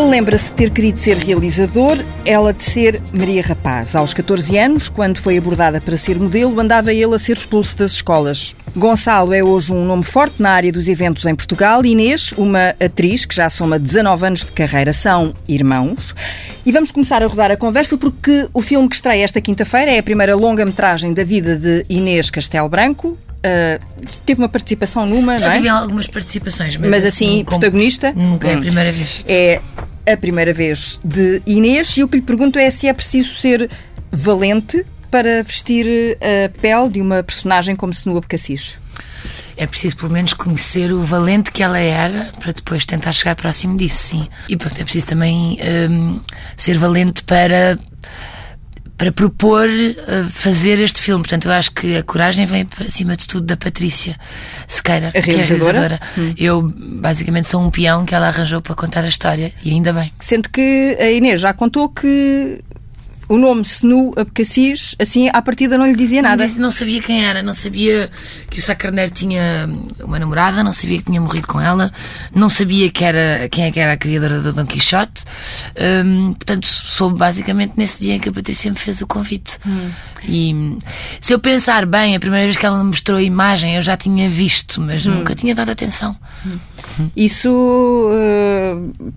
Ele lembra-se de ter querido ser realizador, ela de ser Maria Rapaz. Aos 14 anos, quando foi abordada para ser modelo, andava ele a ser expulso das escolas. Gonçalo é hoje um nome forte na área dos eventos em Portugal. Inês, uma atriz que já soma 19 anos de carreira, são irmãos. E vamos começar a rodar a conversa porque o filme que estreia esta quinta-feira é a primeira longa-metragem da vida de Inês Castelo Branco, Uh, teve uma participação numa, Já não é? tive algumas participações, mas, Mas assim, como- protagonista? Nunca é a primeira vez. É a primeira vez de Inês e o que lhe pergunto é se é preciso ser valente para vestir a pele de uma personagem como Senua Abcacis. É preciso pelo menos conhecer o valente que ela era para depois tentar chegar próximo disso, sim. E pronto, é preciso também hum, ser valente para para propor uh, fazer este filme. Portanto, eu acho que a coragem vem acima de tudo da Patrícia Sequeira, A que é a realizadora? realizadora. Eu basicamente sou um peão que ela arranjou para contar a história e ainda bem. Sendo que a Inês já contou que o nome Senu Abcacis, assim, à partida não lhe dizia nada. Não, não sabia quem era, não sabia que o Sá Carneiro tinha uma namorada, não sabia que tinha morrido com ela, não sabia que era, quem é que era a criadora do Don Quixote. Hum, portanto, soube basicamente nesse dia em que a Patrícia me fez o convite. E hum, se eu pensar bem, a primeira vez que ela me mostrou a imagem eu já tinha visto, mas nunca tinha dado atenção. Isso eh,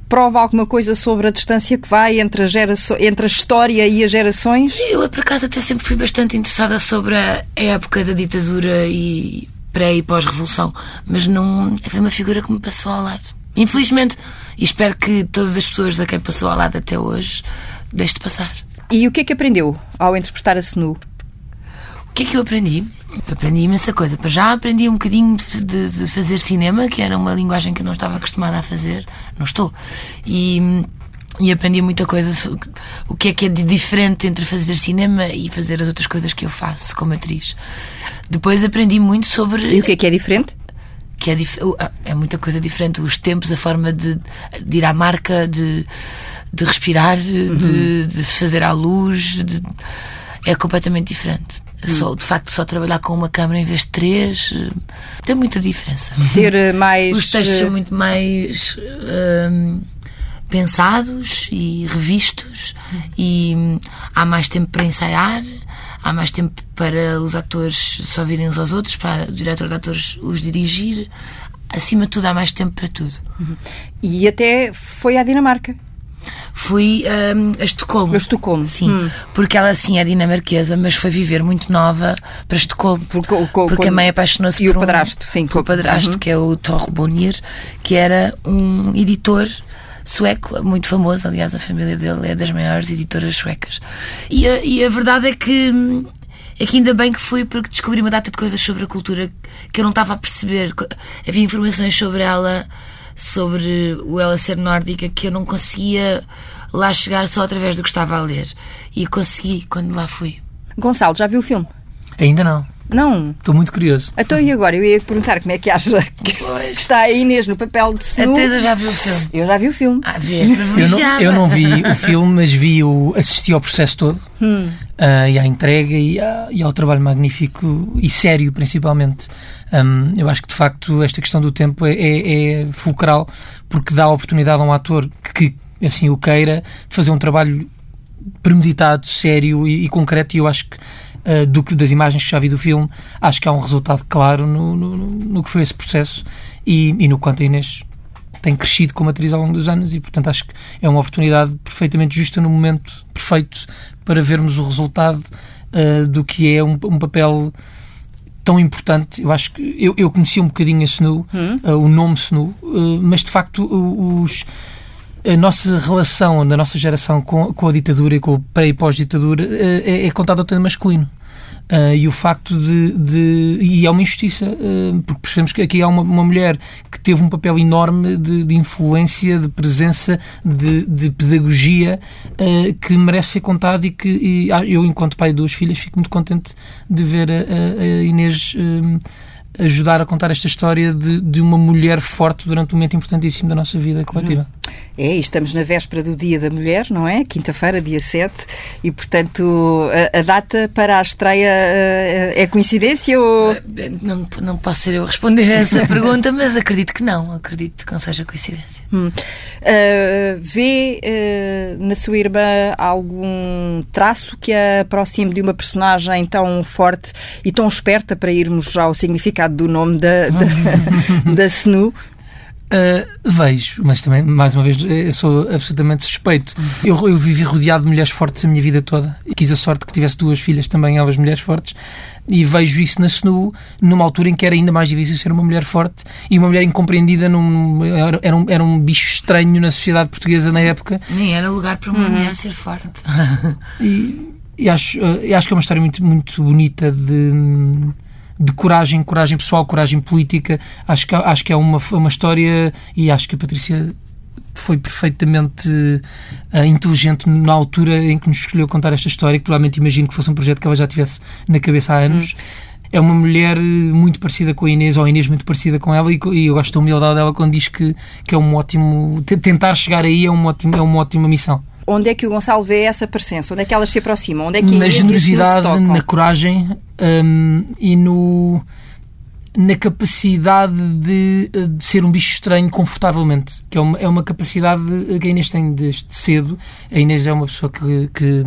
prova alguma coisa sobre a distância que vai entre a, geraço- entre a história e as gerações? Eu, por acaso, até sempre fui bastante interessada sobre a época da ditadura e pré e pós-revolução, mas não foi uma figura que me passou ao lado. Infelizmente, e espero que todas as pessoas a quem passou ao lado até hoje deixe de passar. E o que é que aprendeu ao interpretar a Senu? O que é que eu aprendi? Eu aprendi imensa coisa. Para já aprendi um bocadinho de, de- fazer cinema, que era uma linguagem que eu não estava acostumada a fazer. Não estou. E, e aprendi muita coisa. O que é que é de diferente entre fazer cinema e fazer as outras coisas que eu faço como atriz. Depois aprendi muito sobre E o que é que é diferente? que é, dif- é muita coisa diferente. Os tempos, a forma de, de ir à marca, de, de respirar, de, de se fazer à luz, de- é completamente diferente. Só, de facto, só trabalhar com uma câmera em vez de três eh, tem muita diferença. Ter eh, mais. Os textos eh, são muito mais hum, pensados e revistos e hum, há mais tempo para ensaiar, há mais tempo para os atores só virem uns aos outros, para o diretor de atores os dirigir. Acima de tudo, há mais tempo para tudo. E até foi à Dinamarca. Fui hum, a Estocolmo. A Estocolmo. Sim, Hum. porque ela sim é dinamarquesa, mas foi viver muito nova para Estocolmo. Porque o- co- porque a quando- mãe apaixonou-se e o por um- padrasto, sim, pelo padrasto, Uhum. que é o Thor Bonnier, que era um editor sueco, muito famoso, aliás, a família dele é das maiores editoras suecas. E a, e a verdade é que hum, é que ainda bem que fui porque descobri uma data de coisas sobre a cultura que eu não estava a perceber. Havia informações sobre ela, sobre o ela ser nórdica, que eu não conseguia lá chegar só através do que estava a ler. E consegui quando lá fui. Gonçalo, já viu o filme? Ainda não. Não. Estou muito curioso. Então e agora? Eu ia perguntar como é que acha que Pois. está a Inês no papel de A Senu. Teresa já viu o filme. Eu já vi o filme. Ah, vê, Eu não, eu não vi o filme, mas vi o, assisti ao processo todo ah, e à entrega e, à- e ao trabalho magnífico e sério, principalmente. Hum, eu acho que de facto esta questão do tempo é, é, é fulcral porque dá a oportunidade a um ator que assim o queira de fazer um trabalho premeditado, sério e, e concreto. E eu acho que ah, do que das imagens que já vi do filme, acho que há um resultado claro no, no, no- que foi esse processo e, e no quanto a Inês tem crescido como atriz ao longo dos anos e, portanto, acho que é uma oportunidade perfeitamente justa no momento perfeito para vermos o resultado ah, do que é um, um papel tão importante. Eu acho que eu, eu conhecia um bocadinho a Snu, ah, o nome Snu, ah, mas de facto os a nossa relação da nossa geração com, com a ditadura e com o pré e pós-ditadura eh, é, é contada tema masculino. Ah, e o facto de, de- E é uma injustiça, ah, porque percebemos que aqui há uma, uma mulher que teve um papel enorme de, de influência, de presença, de, de pedagogia, ah, que merece ser contado e que e, ah, eu, enquanto pai de duas filhas, fico muito contente de ver a, a- Inês. Ajudar a contar esta história de, de uma mulher forte durante um momento importantíssimo da nossa vida coletiva. É, estamos na véspera do Dia da Mulher, não é? Quinta-feira, dia 7, e portanto a, a, data para a estreia uh, é coincidência ou. Não, não posso ser eu a responder a essa pergunta, mas acredito que não, acredito que não seja coincidência. Hum. Uh, vê uh, na sua irmã algum traço que a aproxime de uma personagem tão forte e tão esperta para irmos ao significado do nome da, da, da Snu? Uh, vejo, mas também, mais uma vez, eu sou absolutamente suspeito. Eu, eu vivi rodeado de mulheres fortes a minha vida toda e quis a sorte que tivesse duas filhas também, elas mulheres fortes, e vejo isso na SNU numa altura em que era ainda mais difícil ser uma mulher forte e uma mulher incompreendida num, era, era, um, era um bicho estranho na sociedade portuguesa na época. Nem era lugar para uma uhum. mulher ser forte. e, e acho, e acho que é uma história muito, muito bonita de de coragem, coragem pessoal, coragem política. Acho que, acho que é uma, uma história e acho que a Patrícia foi perfeitamente uh, inteligente na altura em que nos escolheu contar esta história, que provavelmente imagino que fosse um projeto que ela já tivesse na cabeça há anos. Hum. É uma mulher muito parecida com a Inês, ou a Inês muito parecida com ela, e, eu gosto da humildade dela quando diz que, que é um ótimo. Tentar chegar aí é, um ótimo, é uma ótima missão. Onde é que o Gonçalo vê essa presença? Onde é que elas se aproximam? Onde é que na generosidade, na coragem um, e no na capacidade de, de, ser um bicho estranho confortavelmente, que é uma, é uma capacidade que a Inês tem desde cedo. A Inês é uma pessoa que, que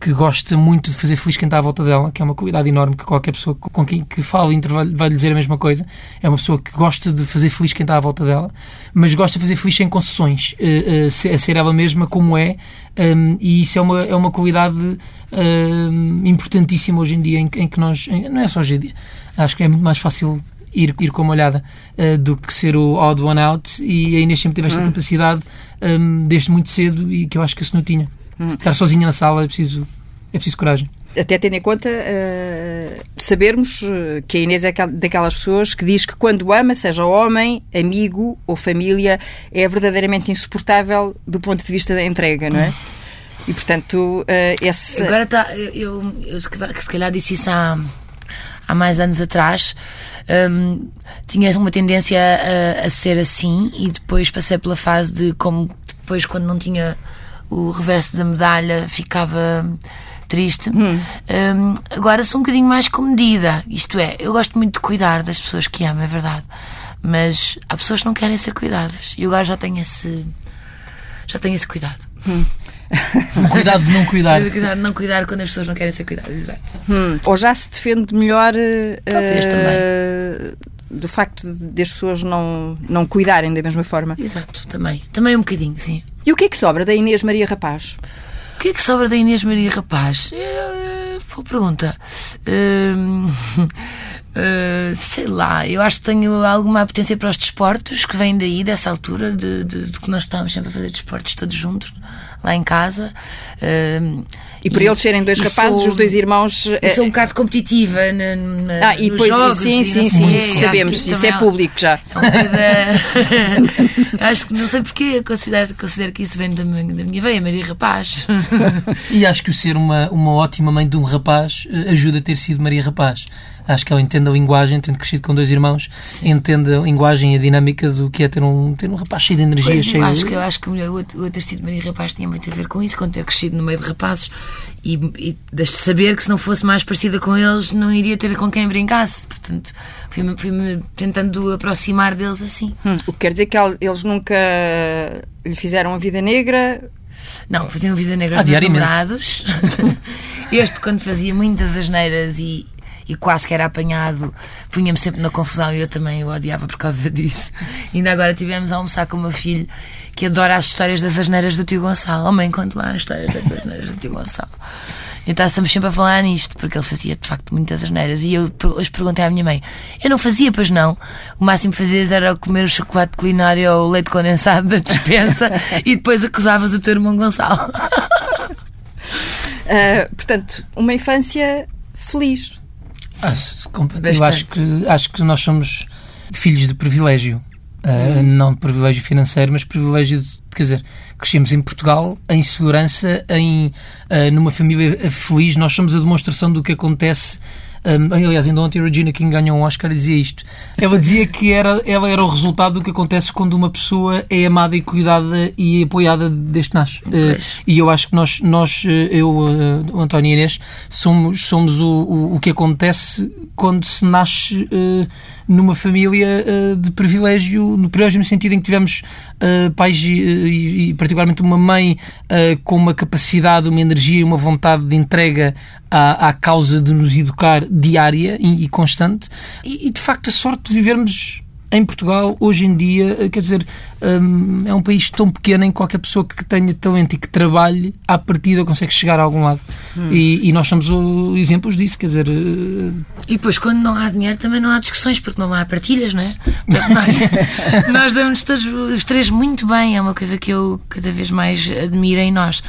que gosta muito de fazer feliz quem está à volta dela, que é uma qualidade enorme que qualquer pessoa com quem que fala vai lhe dizer a mesma coisa. É uma pessoa que gosta de fazer feliz quem está à volta dela, mas gosta de fazer feliz sem concessões, uh, uh, a ser ela mesma como é, um, e isso é uma, é uma qualidade uh, importantíssima hoje em dia, em, em que nós, em, não é só hoje em dia, acho que é muito mais fácil ir, ir com uma olhada uh, do que ser o odd one out e a Inês sempre teve esta hum. capacidade um, desde muito cedo e que eu acho que isso não tinha. Hum. Estar sozinha na sala é preciso, é preciso coragem. Até tendo em conta uh, sabermos eh, que a Inês é daquelas pessoas que diz que quando ama, seja homem, amigo ou família, é verdadeiramente insuportável do ponto de vista da entrega, não é? E portanto, uh, esse. Agora está. Eu, eu, eu, se calhar disse isso há, há mais anos atrás. Um, tinha uma tendência a, a, ser assim e depois passei pela fase de como depois, quando não tinha o reverso da medalha ficava triste. Hum. Um, agora sou um bocadinho mais comedida. Isto é, eu gosto muito de cuidar das pessoas que amo, é verdade. Mas há pessoas que não querem ser cuidadas. E agora já tenho esse. Já tenho esse cuidado. Hum. cuidado de não cuidar. Cuidado de não cuidar quando as pessoas não querem ser cuidadas. Exato. Hum. Ou já se defende melhor. Talvez uh, também do facto de as pessoas não, não cuidarem da mesma forma. Exato, também. Também um bocadinho, sim. E o que é que sobra da Inês Maria Rapaz? O que é que sobra da Inês Maria Rapaz? É, boa pergunta. Uh, uh, sei lá, eu acho que tenho alguma apetência para os desportos que vêm daí, dessa altura, de, de, de que nós estávamos sempre a fazer desportos todos juntos, lá em casa. Uh, e por e, eles serem dois rapazes, sou, os dois irmãos. Eu sou um bocado competitiva na, na, ah, e depois, jogos. Sim, sim, sim, sim sabemos, isso é público já. É um acho que não sei porquê, considero, considero que isso vem da minha, da minha veia, Maria Rapaz. e acho que o ser uma, uma ótima mãe de um rapaz eh, ajuda a ter sido Maria Rapaz. Acho que ela entende a linguagem, tendo crescido com dois irmãos, Sim. entende a linguagem e a dinâmica do que é ter um, ter um rapaz cheio de energia. Pois, cheio acho de... que, eu acho que o, o ter sido Maria Rapaz tinha muito a ver com isso, com ter crescido no meio de rapazes e, e de saber que se não fosse mais parecida com eles, não iria ter com quem brincasse. Portanto, fui-me fui tentando aproximar deles assim. Hum, o que quer dizer que eles nunca lhe fizeram a vida negra? Não, faziam a vida negra aos namorados. este, quando fazia muitas asneiras e, e quase que era apanhado, punha-me sempre na confusão e eu também o odiava por causa disso. E ainda agora tivemos a almoçar com o meu filho que adora as histórias das asneiras do tio Gonçalo. Homem, conte lá as histórias das asneiras do tio Gonçalo. Então estamos sempre a falar nisto, porque ele fazia de facto muitas asneiras. E eu hoje perguntei à minha mãe: eu não fazia, pois não. O máximo que fazias era comer o chocolate culinário ou o leite condensado da dispensa e depois acusavas o teu irmão Gonçalo. Uh, portanto, uma infância feliz. Acho, eu acho que, acho que nós somos filhos de privilégio. Uh, não de privilégio financeiro, mas privilégio de, quer dizer, crescemos em Portugal, em segurança, em, uh, numa família feliz. Nós somos a demonstração do que acontece Um, aliás, ainda ontem a Regina King ganhou um Oscar e dizia isto. Ela dizia que era, ela era o resultado do que acontece quando uma pessoa é amada e cuidada e apoiada desde nasce. Uh, e eu acho que nós, nós eu, uh, o António Inês, somos, somos o, o, o que acontece quando se nasce uh, numa família de privilégio, no privilégio no sentido em que tivemos pais e, e, e, particularmente uma mãe com uma capacidade, uma energia e uma vontade de entrega à, à causa de nos educar diária e, constante. E, e de facto a sorte de vivermos em Portugal, hoje em dia, eh, quer dizer, hum, é um país tão pequeno em que qualquer pessoa que tenha talento e que trabalhe, à partida consegue chegar a algum lado. Hum. E, e, nós somos o, exemplos disso, quer dizer. Uh... E depois, quando não há dinheiro, também não há discussões, porque não há partilhas, não é? Portanto, nós, nós damos todos os três muito bem, é uma coisa que eu cada vez mais admiro em nós.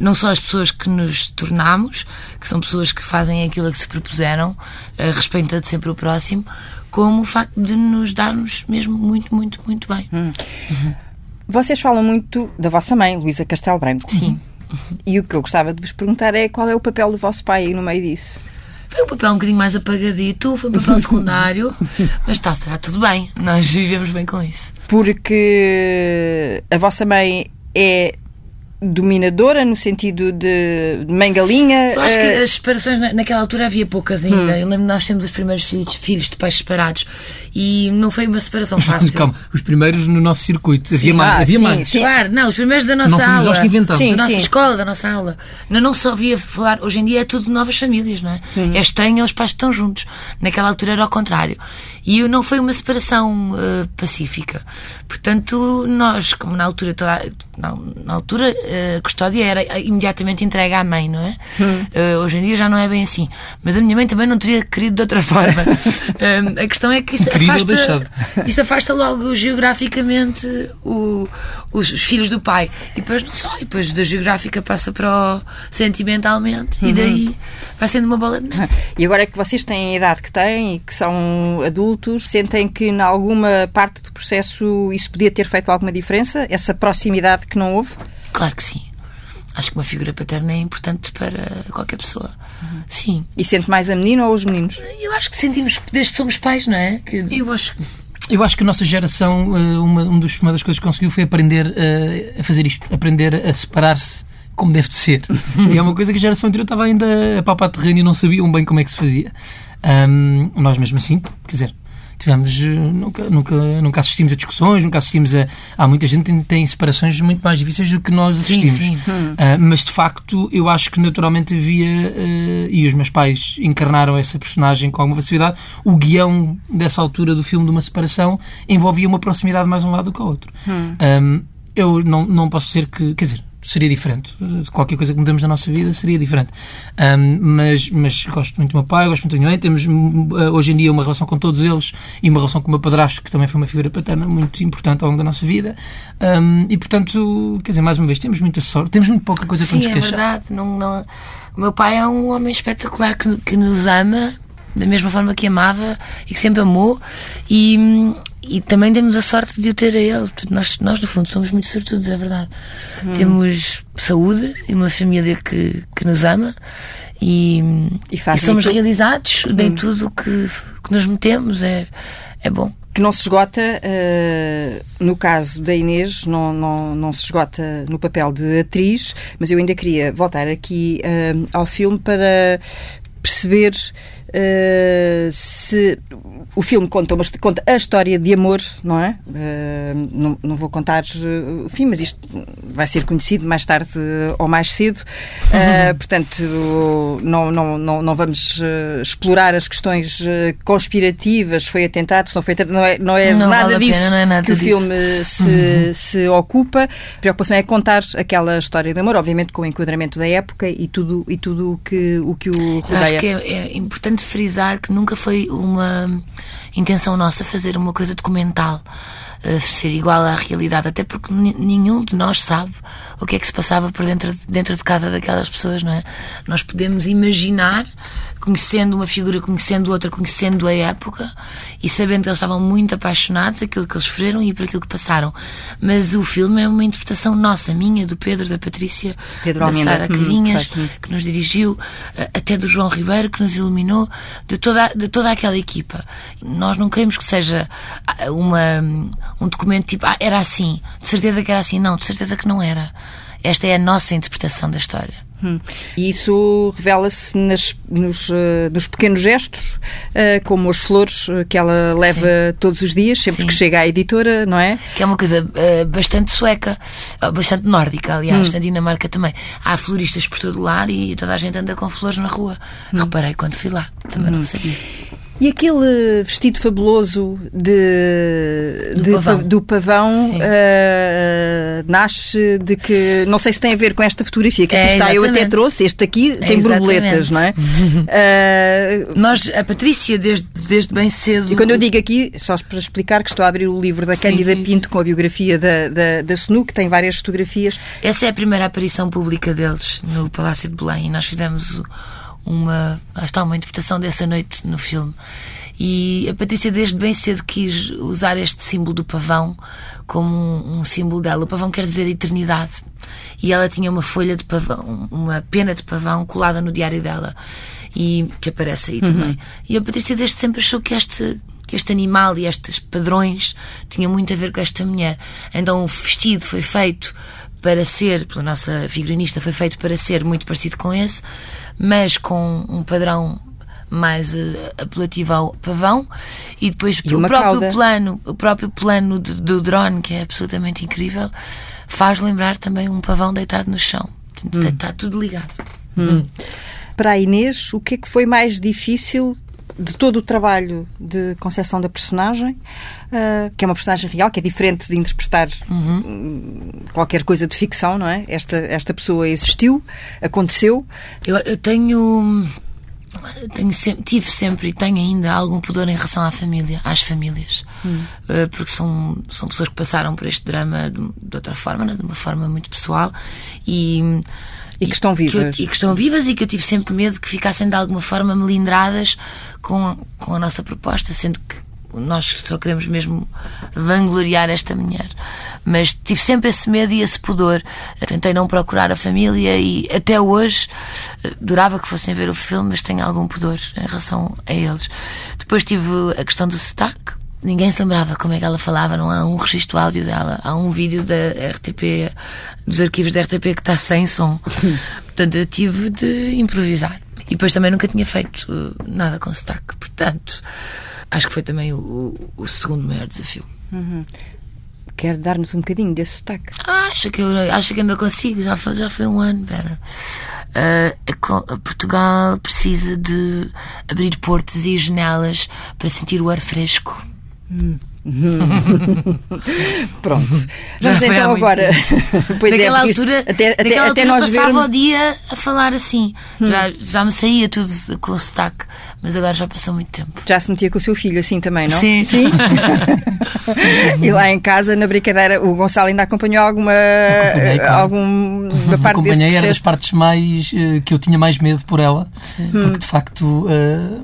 Não só as pessoas que nos tornamos, que são pessoas que fazem aquilo a que se propuseram, uh, respeitando sempre o próximo como o facto de nos darmos mesmo muito, muito, muito bem. Hum. Uhum. Vocês falam muito da vossa mãe, Luísa Castelo Branco. Sim. E o que eu gostava de vos perguntar é qual é o papel do vosso pai aí no meio disso? Foi um papel um bocadinho mais apagadito, foi um papel secundário, mas está, está tudo bem, nós vivemos bem com isso. Porque a vossa mãe é dominadora no sentido de, mãe galinha? Eu acho que eh, as separações naquela altura havia poucas ainda. Hum. Eu lembro nós temos os primeiros filhos, filhos de pais separados e não foi uma separação fácil. Calma, os primeiros no nosso circuito. Sim. Havia mais. Ah, havia sim, mais. Sim. Claro, não, os primeiros da nossa não aula. Nós que inventamos. Sim, da nossa escola, da nossa aula. Não, não só ouvia falar, hoje em dia é tudo novas famílias, não é? Hum. É estranho os pais estão juntos. Naquela altura era ao contrário. E não foi uma separação uh, pacífica. Portanto, nós, como na altura, toda, na, na altura, uh, a custódia era imediatamente entregue à mãe, não é? Hum. Uh, hoje em dia já não é bem assim. Mas a minha mãe também não teria querido de outra forma. a questão é que isso afasta, isso afasta logo geograficamente o, os, os, filhos do pai. E depois não só, e depois da geográfica passa para o sentimentalmente uhum. e daí vai sendo uma bola de neve. E agora é que vocês têm a idade que têm e que são adultos, sentem que em alguma parte do processo isso podia ter feito alguma diferença? Essa proximidade que não houve? Claro que sim. Acho que uma figura paterna é importante para qualquer pessoa. Uhum. Sim. E sente mais a menina ou os meninos? Eu acho que sentimos desde que somos pais, não é? Que... Eu acho eu acho que a nossa geração, eh, uma, uma das coisas que conseguiu foi aprender uh, a fazer isto, aprender a separar-se como deve de ser. e é uma coisa que a geração anterior estava ainda a papar terreno e não sabiam bem como é que se fazia. Um, nós mesmo assim, quer dizer, tivemos eh, nunca, nunca, nunca assistimos a discussões, nunca assistimos a. Há muita gente que tem separações muito mais difíceis do que nós assistimos. Sim, sim. Uh, mas de facto, eu acho que naturalmente havia, uh, e os meus pais encarnaram essa personagem com alguma facilidade. O guião dessa altura do filme de uma separação envolvia uma proximidade mais um lado do que o outro. Hum. Um, eu não, não posso dizer que. Quer dizer, seria diferente. Qualquer coisa que mudamos na nossa vida seria diferente. Um, mas, mas gosto muito do meu pai, gosto muito da minha mãe. Temos uh, hoje em dia uma relação com todos eles e uma relação com o meu padrasto, que também foi uma figura paterna muito importante ao longo da nossa vida. Um, e portanto, quer dizer, mais uma vez, temos muita sorte, temos muito pouca coisa para nos queixar. É verdade. Não, não... O meu pai é um homem espetacular que, que nos ama da mesma forma que amava e que sempre amou e, e também temos a sorte de o ter a ele. Nós, nós no fundo, somos muito sortudos, é verdade. Hum. Temos saúde e uma família que, que nos ama e, e, e somos realizados hum. em tudo que, que nos metemos. É, é bom que não se esgota, uh, no caso da Inês, não, não, não se esgota no papel de atriz, mas eu ainda queria voltar aqui uh, ao filme para perceber uh, se o filme conta, uma, conta a história de amor, não é? Uh, não, não vou contar uh, o fim, mas isto vai ser conhecido mais tarde ou mais cedo. Uh, portanto, não, não, não, não vamos explorar as questões conspirativas, foi atentado, se não foi atentado, não é, não é não nada disso pena, é nada que disso. o filme se, uhum. se ocupa. A preocupação é contar aquela história de amor, obviamente com o enquadramento da época e tudo, e tudo o, que, o que o rodeia. Acho que é, é importante frisar que nunca foi uma intenção nossa fazer uma coisa documental, uh, ser igual à realidade, até porque nenhum de nós sabe o que é que se passava por dentro, dentro de cada daquelas pessoas, não é? Nós podemos imaginar conhecendo uma figura, conhecendo outra, conhecendo a época e sabendo que eles estavam muito apaixonados aquilo que eles sofreram e por aquilo que passaram. Mas o filme é uma interpretação nossa, minha, do Pedro, da Patrícia, Pedro da Sara Hum, Carinhas, faz-me. que nos dirigiu, eh, até do João Ribeiro, que nos iluminou, de toda, de toda aquela equipa. Nós não queremos que seja ah, uma, um documento tipo, ah, era assim, de certeza que era assim. Não, de certeza que não era. Esta é a nossa interpretação da história. Hum. E isso revela-se nos, eh, nos pequenos gestos, eh, como as flores eh, que ela leva todos os dias, sempre Sim. que chega à editora, não é? Que é uma coisa bastante sueca, bastante nórdica, Hum. aliás, na Dinamarca também. Há floristas por todo o lar e toda a gente anda com flores na rua. Hum. Reparei quando fui lá, também não sabia. E aquele vestido fabuloso de, Do de pavão. pa- do pavão eh, nasce de que. Não sei se tem a ver com esta fotografia que aqui É, está, eu até trouxe. Este aqui tem exatamente. borboletas, não é? Eh, Nós, a Patrícia, desde, desde bem cedo. E quando eu digo aqui, só para explicar que estou a abrir o livro da Cândida Pinto com a biografia da, da, da Snu, que tem várias fotografias. Essa é a primeira aparição pública deles no Palácio de Belém e nós fizemos uma, lá está, uma interpretação dessa noite no filme. E a Patrícia desde bem cedo quis usar este símbolo do pavão como um, um símbolo dela. O pavão quer dizer eternidade. E ela tinha uma folha de pavão, uma pena de pavão colada no diário dela e que aparece aí também. E a Patrícia desde sempre achou que este que este animal e estes padrões tinham muito a ver com esta mulher. Então o vestido foi feito para ser, pela nossa figurinista, foi feito para ser muito parecido com esse, mas com um padrão mais eh, apelativo ao pavão e depois E o próprio cauda. plano, o próprio plano do, do drone, que é absolutamente incrível, faz lembrar também um pavão deitado no chão. Portanto, Está tudo ligado. Para a Inês, o que é que foi mais difícil de todo o trabalho de concepção da personagem, ah, que é uma personagem real, que é diferente de interpretar hum, qualquer coisa de ficção, não é? Esta, esta pessoa existiu, aconteceu. Eu, eu tenho. tenho sempre, tive sempre e tenho ainda algum pudor em relação à família, às famílias. Eh, Porque são, são pessoas que passaram por este drama de, de outra forma, né, de uma forma muito pessoal. E. E que estão vivas. e que estão vivas e que eu tive sempre medo que ficassem de alguma forma melindradas com, com a nossa proposta, sendo que nós só queremos mesmo vangloriar esta mulher. Mas tive sempre esse medo e esse pudor. Eu tentei não procurar a família e até hoje eh, adorava que fossem ver o filme, mas tenho algum pudor em relação a eles. Depois tive a questão do sotaque. Ninguém se lembrava como é que ela falava, não há um registro áudio dela, há um vídeo da RTP, dos arquivos da RTP que está sem som. Portanto, eu tive de improvisar. E depois também nunca tinha feito uh, nada com sotaque. Portanto, acho que foi também o, o- segundo maior desafio. Quer dar-nos um bocadinho desse sotaque? Ah, acho que, eu, acho que ainda consigo, já foi, já foi um ano, pera. A Portugal precisa de abrir portas e janelas para sentir o ar fresco. Pronto. Já Vamos então muito agora. pois naquela é, porque isto- altura, até, até, naquela até altura nós passava vermos. o dia a falar assim. Já, já me saía tudo com o sotaque, mas agora já passou muito tempo. Já se metia com o seu filho assim também, não? Sim. Sim? e lá em casa, na brincadeira, o Gonçalo ainda acompanhou alguma, claro. alguma parte desse Acompanhei, era das partes mais eh, que eu tinha mais medo por ela, porque de facto eh,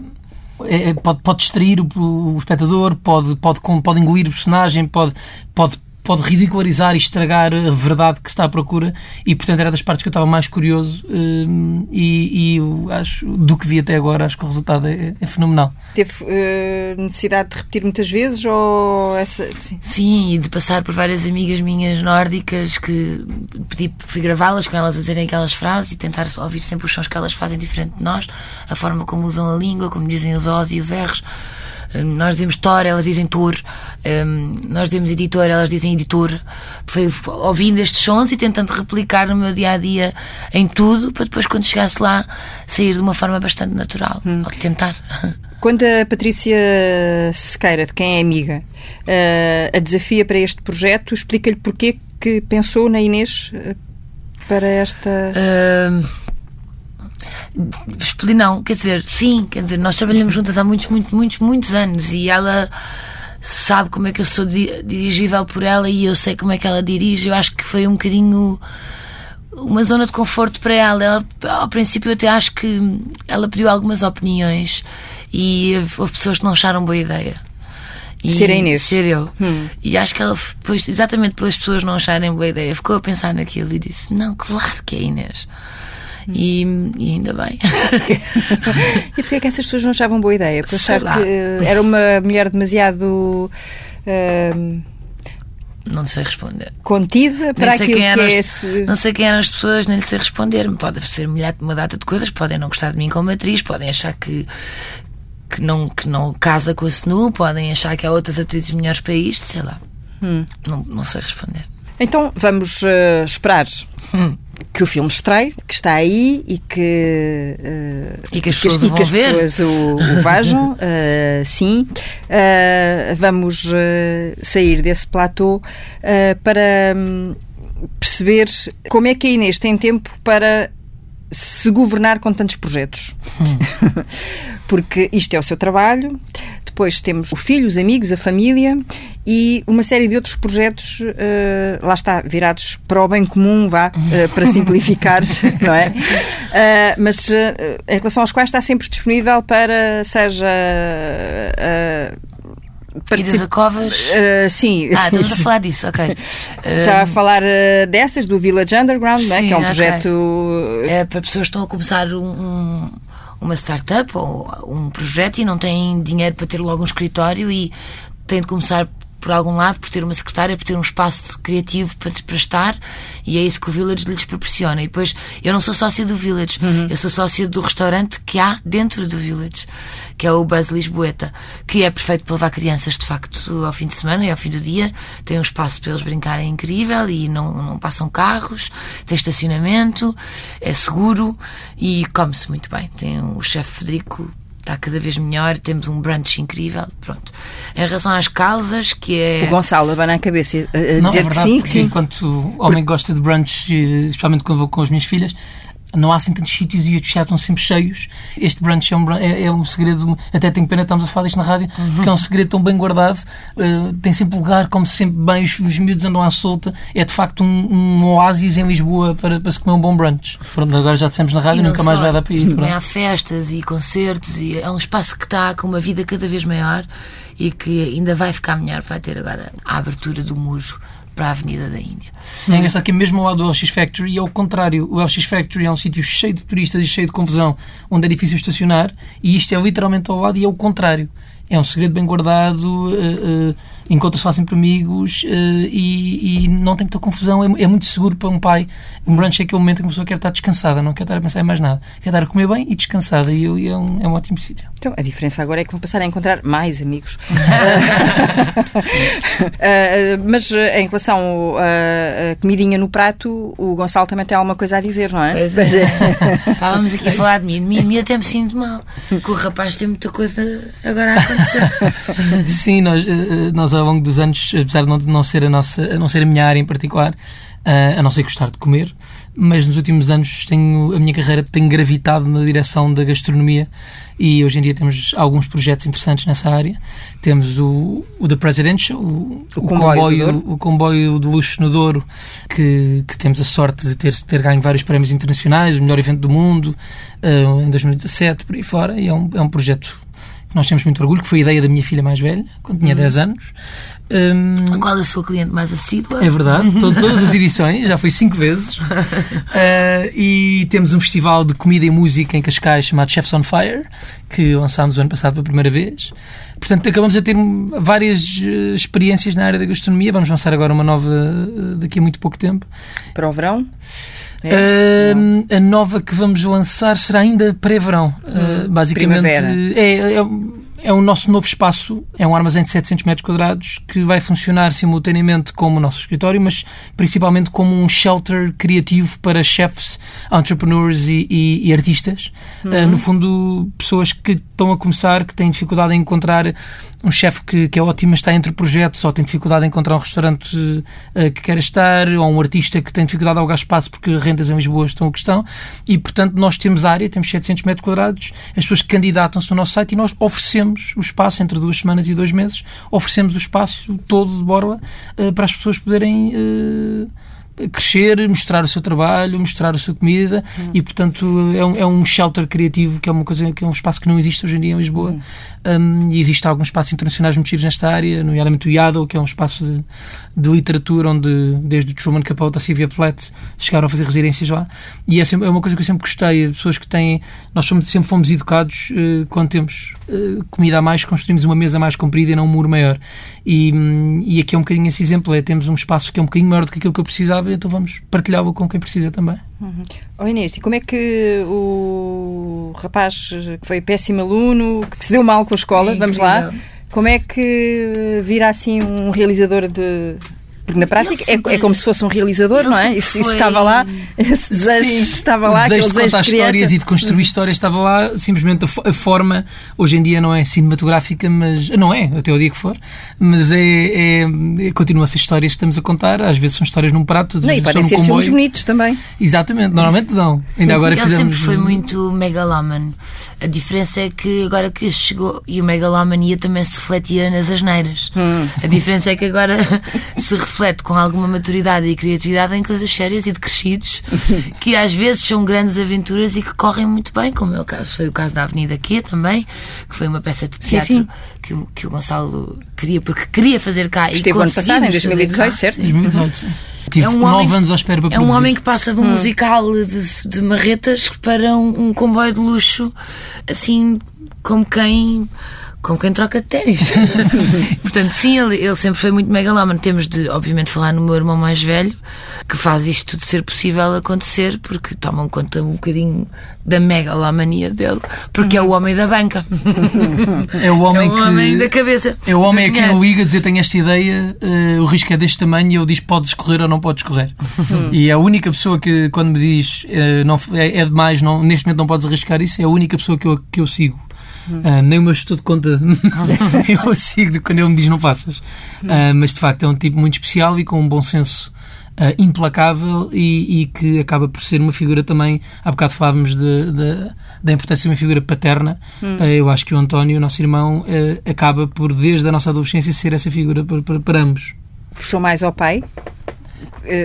é- é- pode, pode distrair o, o espectador, pode, pode, pode engolir o personagem, pode, pode, pode ridicularizar e estragar a verdade que se está à procura, e portanto era das partes que eu estava mais curioso. eh, e, e eu acho, do que vi até agora, acho que o resultado é, é fenomenal. Teve eh, necessidade de repetir muitas vezes ou essa. Sim. Sim, e de passar por várias amigas minhas nórdicas que pedi, fui gravá-las com elas a dizerem aquelas frases e tentar ouvir sempre os sons que elas fazem diferente de nós, a forma como usam a língua, como dizem os Os e os R's. Hum, Nós dizemos Tor, elas dizem Tour. Hum, Nós dizemos editor, elas dizem editor. Foi ouvindo estes sons e tentando replicar no meu dia a dia em tudo, para depois, quando chegasse lá, sair de uma forma bastante natural. Ou tentar. Quando a Patrícia Sequeira, de quem é amiga, eh, a desafia para este projeto, explica-lhe porque que pensou na Inês eh, para esta. Expli- não, quer dizer, sim, quer dizer, nós trabalhamos juntas há muitos, muitos, muitos, muitos anos e ela sabe como é que eu sou di- dirigível por ela e eu sei como é que ela dirige. Eu acho que foi um bocadinho uma zona de conforto para ela. ela. Ao princípio, eu até acho que ela pediu algumas opiniões e houve pessoas que não acharam boa ideia. E ser a Inês. Ser eu. Hum. E acho que ela, depois, exatamente pelas pessoas não acharem boa ideia, ficou a pensar naquilo e disse: Não, claro que é Inês. Hum. E, e, ainda bem. e porquê é que essas pessoas não achavam boa ideia? Por achar que era uma mulher demasiado. Uh, não sei responder. Contida para aquilo que é as, Não sei quem eram as pessoas, nem lhe sei responder. Pode ser uma data de coisas, podem não gostar de mim como atriz, podem achar que, que, não, que não casa com a Snu, podem achar que há outras atrizes melhores para isto, sei lá. Hum. Não, não sei responder. Então vamos uh, esperar hum. Que o filme estreie, que está aí e que, uh, e que as pessoas, que, que as pessoas o, o vejam. uh, sim. vamos sair desse platô para um, perceber como é que a Inês tem tempo para se governar com tantos projetos. Hum. Porque isto é o seu trabalho, depois temos o filho, os amigos, a família e uma série de outros projetos, uh, lá está, virados para o bem comum, vá, uh, para simplificar, não é? Uh, mas em relação aos quais está sempre disponível para, seja Idas a Covas? Uh, sim. Ah, estamos a falar disso, ok. Está a falar uh, dessas, do Village Underground, sim, né, que é um okay. projeto. É para pessoas que estão a começar um, uma startup ou um projeto e não têm dinheiro para ter logo um escritório e têm de começar por algum lado, por ter uma secretária, por ter um espaço criativo para, para estar, e é isso que o Village lhes proporciona. E depois, eu não sou sócia do Village, uhum. eu sou sócia do restaurante que há dentro do Village, que é o Buzz Lisboeta, que é perfeito para levar crianças, de facto, ao fim de semana e ao fim do dia. Tem um espaço para eles brincarem incrível e não, não passam carros, tem estacionamento, é seguro e come-se muito bem. Tem o chefe Federico está cada vez melhor, temos um brunch incrível, pronto. Em relação às causas, que é... O Gonçalo abana a cabeça a, a Não, dizer é verdade, que sim, que sim. Enquanto homem gosta de brunch, eh, especialmente quando vou com as minhas filhas, não há assim tantos sítios e os já estão sempre cheios. Este brunch é um, é, é um segredo, até tenho pena estamos a falar disto na rádio, uhum. porque é um segredo tão bem guardado, uh, tem sempre lugar, come -se sempre bem, os, os miúdos andam à solta. É de facto um, um oásis em Lisboa para, para se comer um bom brunch. Pronto, agora já dissemos na rádio, nunca só, mais vai dar para ir. Pronto. Há festas e concertos e é um espaço que está com uma vida cada vez maior e que ainda vai ficar melhor, vai ter agora a abertura do muro para a Avenida da Índia. É engraçado que mesmo ao lado do LX Factory é o contrário. O LX Factory é um sítio cheio de turistas e cheio de confusão, onde é difícil estacionar, e isto é literalmente ao lado e é o contrário é um segredo bem guardado, uh, uh, encontra-se fazem por amigos uh, e, e, não tem muita confusão. É, é, muito seguro para um pai. Um brunch é aquele momento em que a pessoa quer estar descansada, não quer estar a pensar em mais nada. Quer estar a comer bem e descansada. E, e é, um, é um ótimo sítio. Então, a diferença agora é que vão passar a encontrar mais amigos. mas em relação à comidinha no prato, o Gonçalo também tem alguma coisa a dizer, não é? Pois é. Estávamos aqui a falar de mim. De mim, mim até me sinto mal. Que o rapaz tem muita coisa agora a acontecer. Sim, nós, eh, eh, nós ao longo dos anos, apesar de não ser a, nossa, não ser a minha área em particular, eh, a não ser gostar de comer, mas nos últimos anos tenho, a minha carreira tem gravitado na direção da gastronomia e hoje em dia temos alguns projetos interessantes nessa área. Temos o, o The Presidential, o, o, comboio, comboio o comboio de luxo no Douro, que, que temos a sorte de ter, ter ganho vários prémios internacionais, o melhor evento do mundo, uh, em 2017, por aí fora, e é um, é um projeto nós temos muito orgulho, que foi a ideia da minha filha mais velha, quando tinha uhum. 10 anos. Um, a qual é a sua cliente mais assídua? É verdade, to todas as edições, já foi cinco vezes. Uh, e temos um festival de comida e música em Cascais chamado Chefs on Fire, que lançámos o ano passado pela primeira vez. Portanto, acabamos a ter várias uh, experiências na área da gastronomia. Vamos lançar agora uma nova uh, daqui a muito pouco tempo. Para o verão? É, uh, a nova que vamos lançar será ainda pré-verão. Uh, basicamente, é, é, é o nosso novo espaço, é um armazém de 700 metros quadrados que vai funcionar simultaneamente como o nosso escritório, mas principalmente como um shelter criativo para chefs, entrepreneurs e, e, e artistas. Uhum. Uh, no fundo, pessoas que estão a começar, que têm dificuldade em encontrar um chefe que, que é ótimo, mas está entre projetos, ou tem dificuldade em encontrar um restaurante uh, que quer estar, ou um artista que tem dificuldade a alugar espaço porque rendas em Lisboa estão a questão. E, portanto, nós temos área, temos 700 metros quadrados, as pessoas candidatam-se no nosso site e nós oferecemos o espaço entre duas semanas e dois meses, oferecemos o espaço todo de Borla uh, para as pessoas poderem. Uh, crescer, mostrar o seu trabalho, mostrar a sua comida uhum. e, portanto, é um, é um shelter criativo que é uma coisa que é um espaço que não existe hoje em dia em Lisboa. Uhum. Um, e existe alguns espaços internacionais muito nesta área, nomeadamente o IADO, que é um espaço de, de literatura onde, desde o Truman Capote a Sylvia Plath, chegaram a fazer residências lá. E é, sempre, é uma coisa que eu sempre gostei. Pessoas que têm. Nós somos, sempre fomos educados uh, quando temos comida a mais, construímos uma mesa mais comprida e não um muro maior. E, um, e aqui é um bocadinho esse exemplo: é temos um espaço que é um bocadinho maior do que aquilo que eu precisava, então vamos partilhá-lo com quem precisa também. Uhum. Oh Inês, e como é que o rapaz que foi péssimo aluno, que se deu mal com a escola, é vamos lá, como é que vira assim um realizador de porque na prática sempre, é, é, como se fosse um realizador, não é? Isso, isso, estava lá, esse desejo Sim. estava lá, o desejo de contar de histórias e de construir histórias estava lá, simplesmente a, a, forma, hoje em dia não é cinematográfica, mas não é, até o dia que for, mas é, é, é continua a ser histórias que estamos a contar, às vezes são histórias num prato, não, e podem ser comboio. filmes bonitos também. Exatamente, normalmente não. Ainda agora Ele fizemos... sempre foi muito megaloman. A diferença é que agora que chegou, e o megalomania também se refletia nas asneiras. Hum. A diferença é que agora se reflete com alguma maturidade e criatividade em coisas sérias e de crescidos, que às vezes são grandes aventuras e que correm muito bem, como é o caso, foi o caso da Avenida Q também, que foi uma peça de teatro sim, sim. Que, o, que o Gonçalo queria, porque queria fazer cá Esteve ano passado, em 2018, cá, certo? 2018, sim. Tive é um nove homem, anos à espera para É um homem que passa de um hum. musical de, de marretas para um, um comboio de luxo, assim, como quem como quem troca de ténis. Portanto, sim, ele, ele sempre foi muito megalómano. Temos de, obviamente, falar no meu irmão mais velho, que faz isto tudo ser possível acontecer, porque tomam conta um bocadinho da megalomania dele, porque é o homem da banca. É o homem, é o que, homem da cabeça. É o homem a quem eu ligo a dizer: tenho esta ideia, uh, o risco é deste tamanho, e ele diz: podes correr ou não podes correr. e a única pessoa que, quando me diz uh, não, é, é demais, não, neste momento não podes arriscar isso, é a única pessoa que eu, que eu sigo. Uh, nem o meu estudo de conta eu sigo quando ele me diz não faças. Uh, mas de facto é um tipo muito especial e com um bom senso uh, implacável e, e, que acaba por ser uma figura também. Há bocado falávamos de, de, da importância de uma figura paterna. Hum. eu acho que o António, o nosso irmão, acaba por, desde a nossa adolescência, ser essa figura para, para, para ambos. Puxou mais ao pai?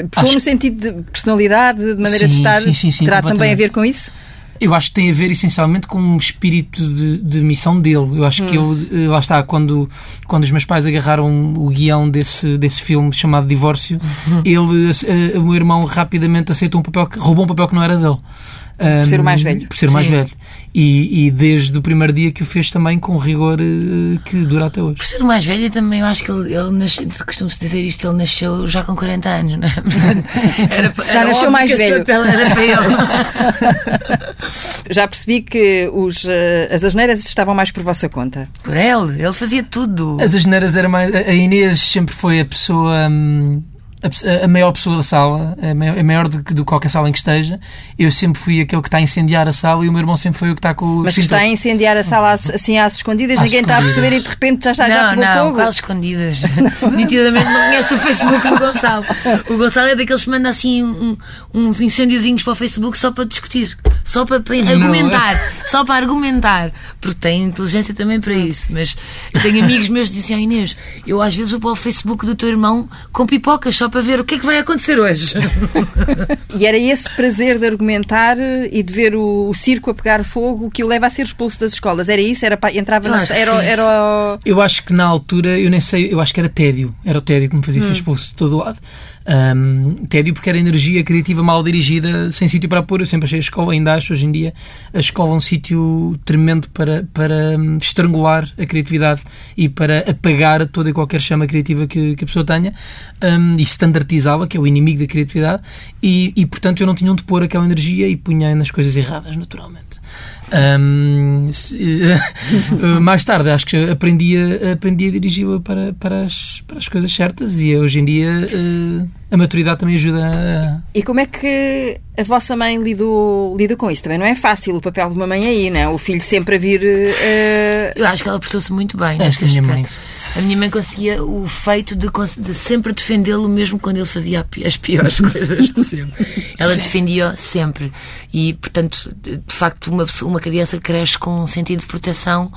Puxou acho... no sentido de personalidade, de maneira sim, de estar? Sim, sim, sim, terá também a ver com isso? Eu acho que tem a ver essencialmente com um espírito de, de missão dele. Eu acho hum. que ele, lá está, quando, quando os meus pais agarraram o guião desse, desse filme chamado Divórcio, uhum. ele, uh, o meu irmão rapidamente aceitou um papel, que, roubou um papel que não era dele. Por ser o mais velho. Por ser o mais velho. E, e, desde o primeiro dia que o fez também com rigor uh, que dura até hoje. Por ser o mais velho, também eu acho que ele, ele nasceu, costumo-se dizer isto, ele nasceu já com 40 anos, não é? Era, já era nasceu mais velho. Era para ele. já percebi que os, uh, as asneiras estavam mais por vossa conta. Por ele, ele fazia tudo. As asneiras era mais. A Inês sempre foi a pessoa. Hum, a, a, maior pessoa da sala, a maior, a maior do que qualquer sala em que esteja. Eu sempre fui aquele que está a incendiar a sala e o meu irmão sempre foi o que está com o. Mas que está a incendiar a sala assim às escondidas, às ninguém escondidas. está a perceber e de repente já está não, já pegou não, fogo. Não, escondidas. Nitidamente não conhece o Facebook do Gonçalo. O Gonçalo é daqueles que manda assim um, uns incêndiozinhos para o Facebook só para discutir, só para, para argumentar, só para argumentar, porque tem inteligência também para isso. Mas eu tenho amigos meus que dizem, ah, Inês, eu às vezes vou para o Facebook do teu irmão com pipocas só para ver o que é que vai acontecer hoje. e era esse prazer de argumentar e de ver o, o, circo a pegar fogo que o leva a ser expulso das escolas. Era isso? Era, entrava na, era, era... Eu acho que na altura, eu nem sei, eu acho que era tédio. Era o tédio que me fazia hum. ser expulso de todo o lado. Um, tédio porque era energia criativa mal dirigida, sem sítio para pôr. Eu sempre achei a escola, ainda acho hoje em dia, a escola um sítio tremendo para, para hum, estrangular a criatividade e para apagar toda e qualquer chama criativa que, que a pessoa tenha um, e standardizá-la, que é o inimigo da criatividade, e, e portanto eu não tinha onde pôr aquela energia e punha nas coisas erradas, naturalmente. Um, mais tarde acho que aprendi a, aprendi a dirigi-la para, para, as, para as coisas certas e hoje em dia uh, a maturidade também ajuda a... E como é que a vossa mãe lidou, lida com isso? Também não é fácil o papel de uma mãe aí, não é? O filho sempre a vir. Uh... Eu acho que ela portou-se muito bem. Acho que a minha mãe a minha mãe conseguia o feito de, de sempre defendê-lo, mesmo quando ele fazia as piores coisas de sempre. Ela defendia sempre. E, portanto, de facto, uma, uma criança cresce com um sentido de proteção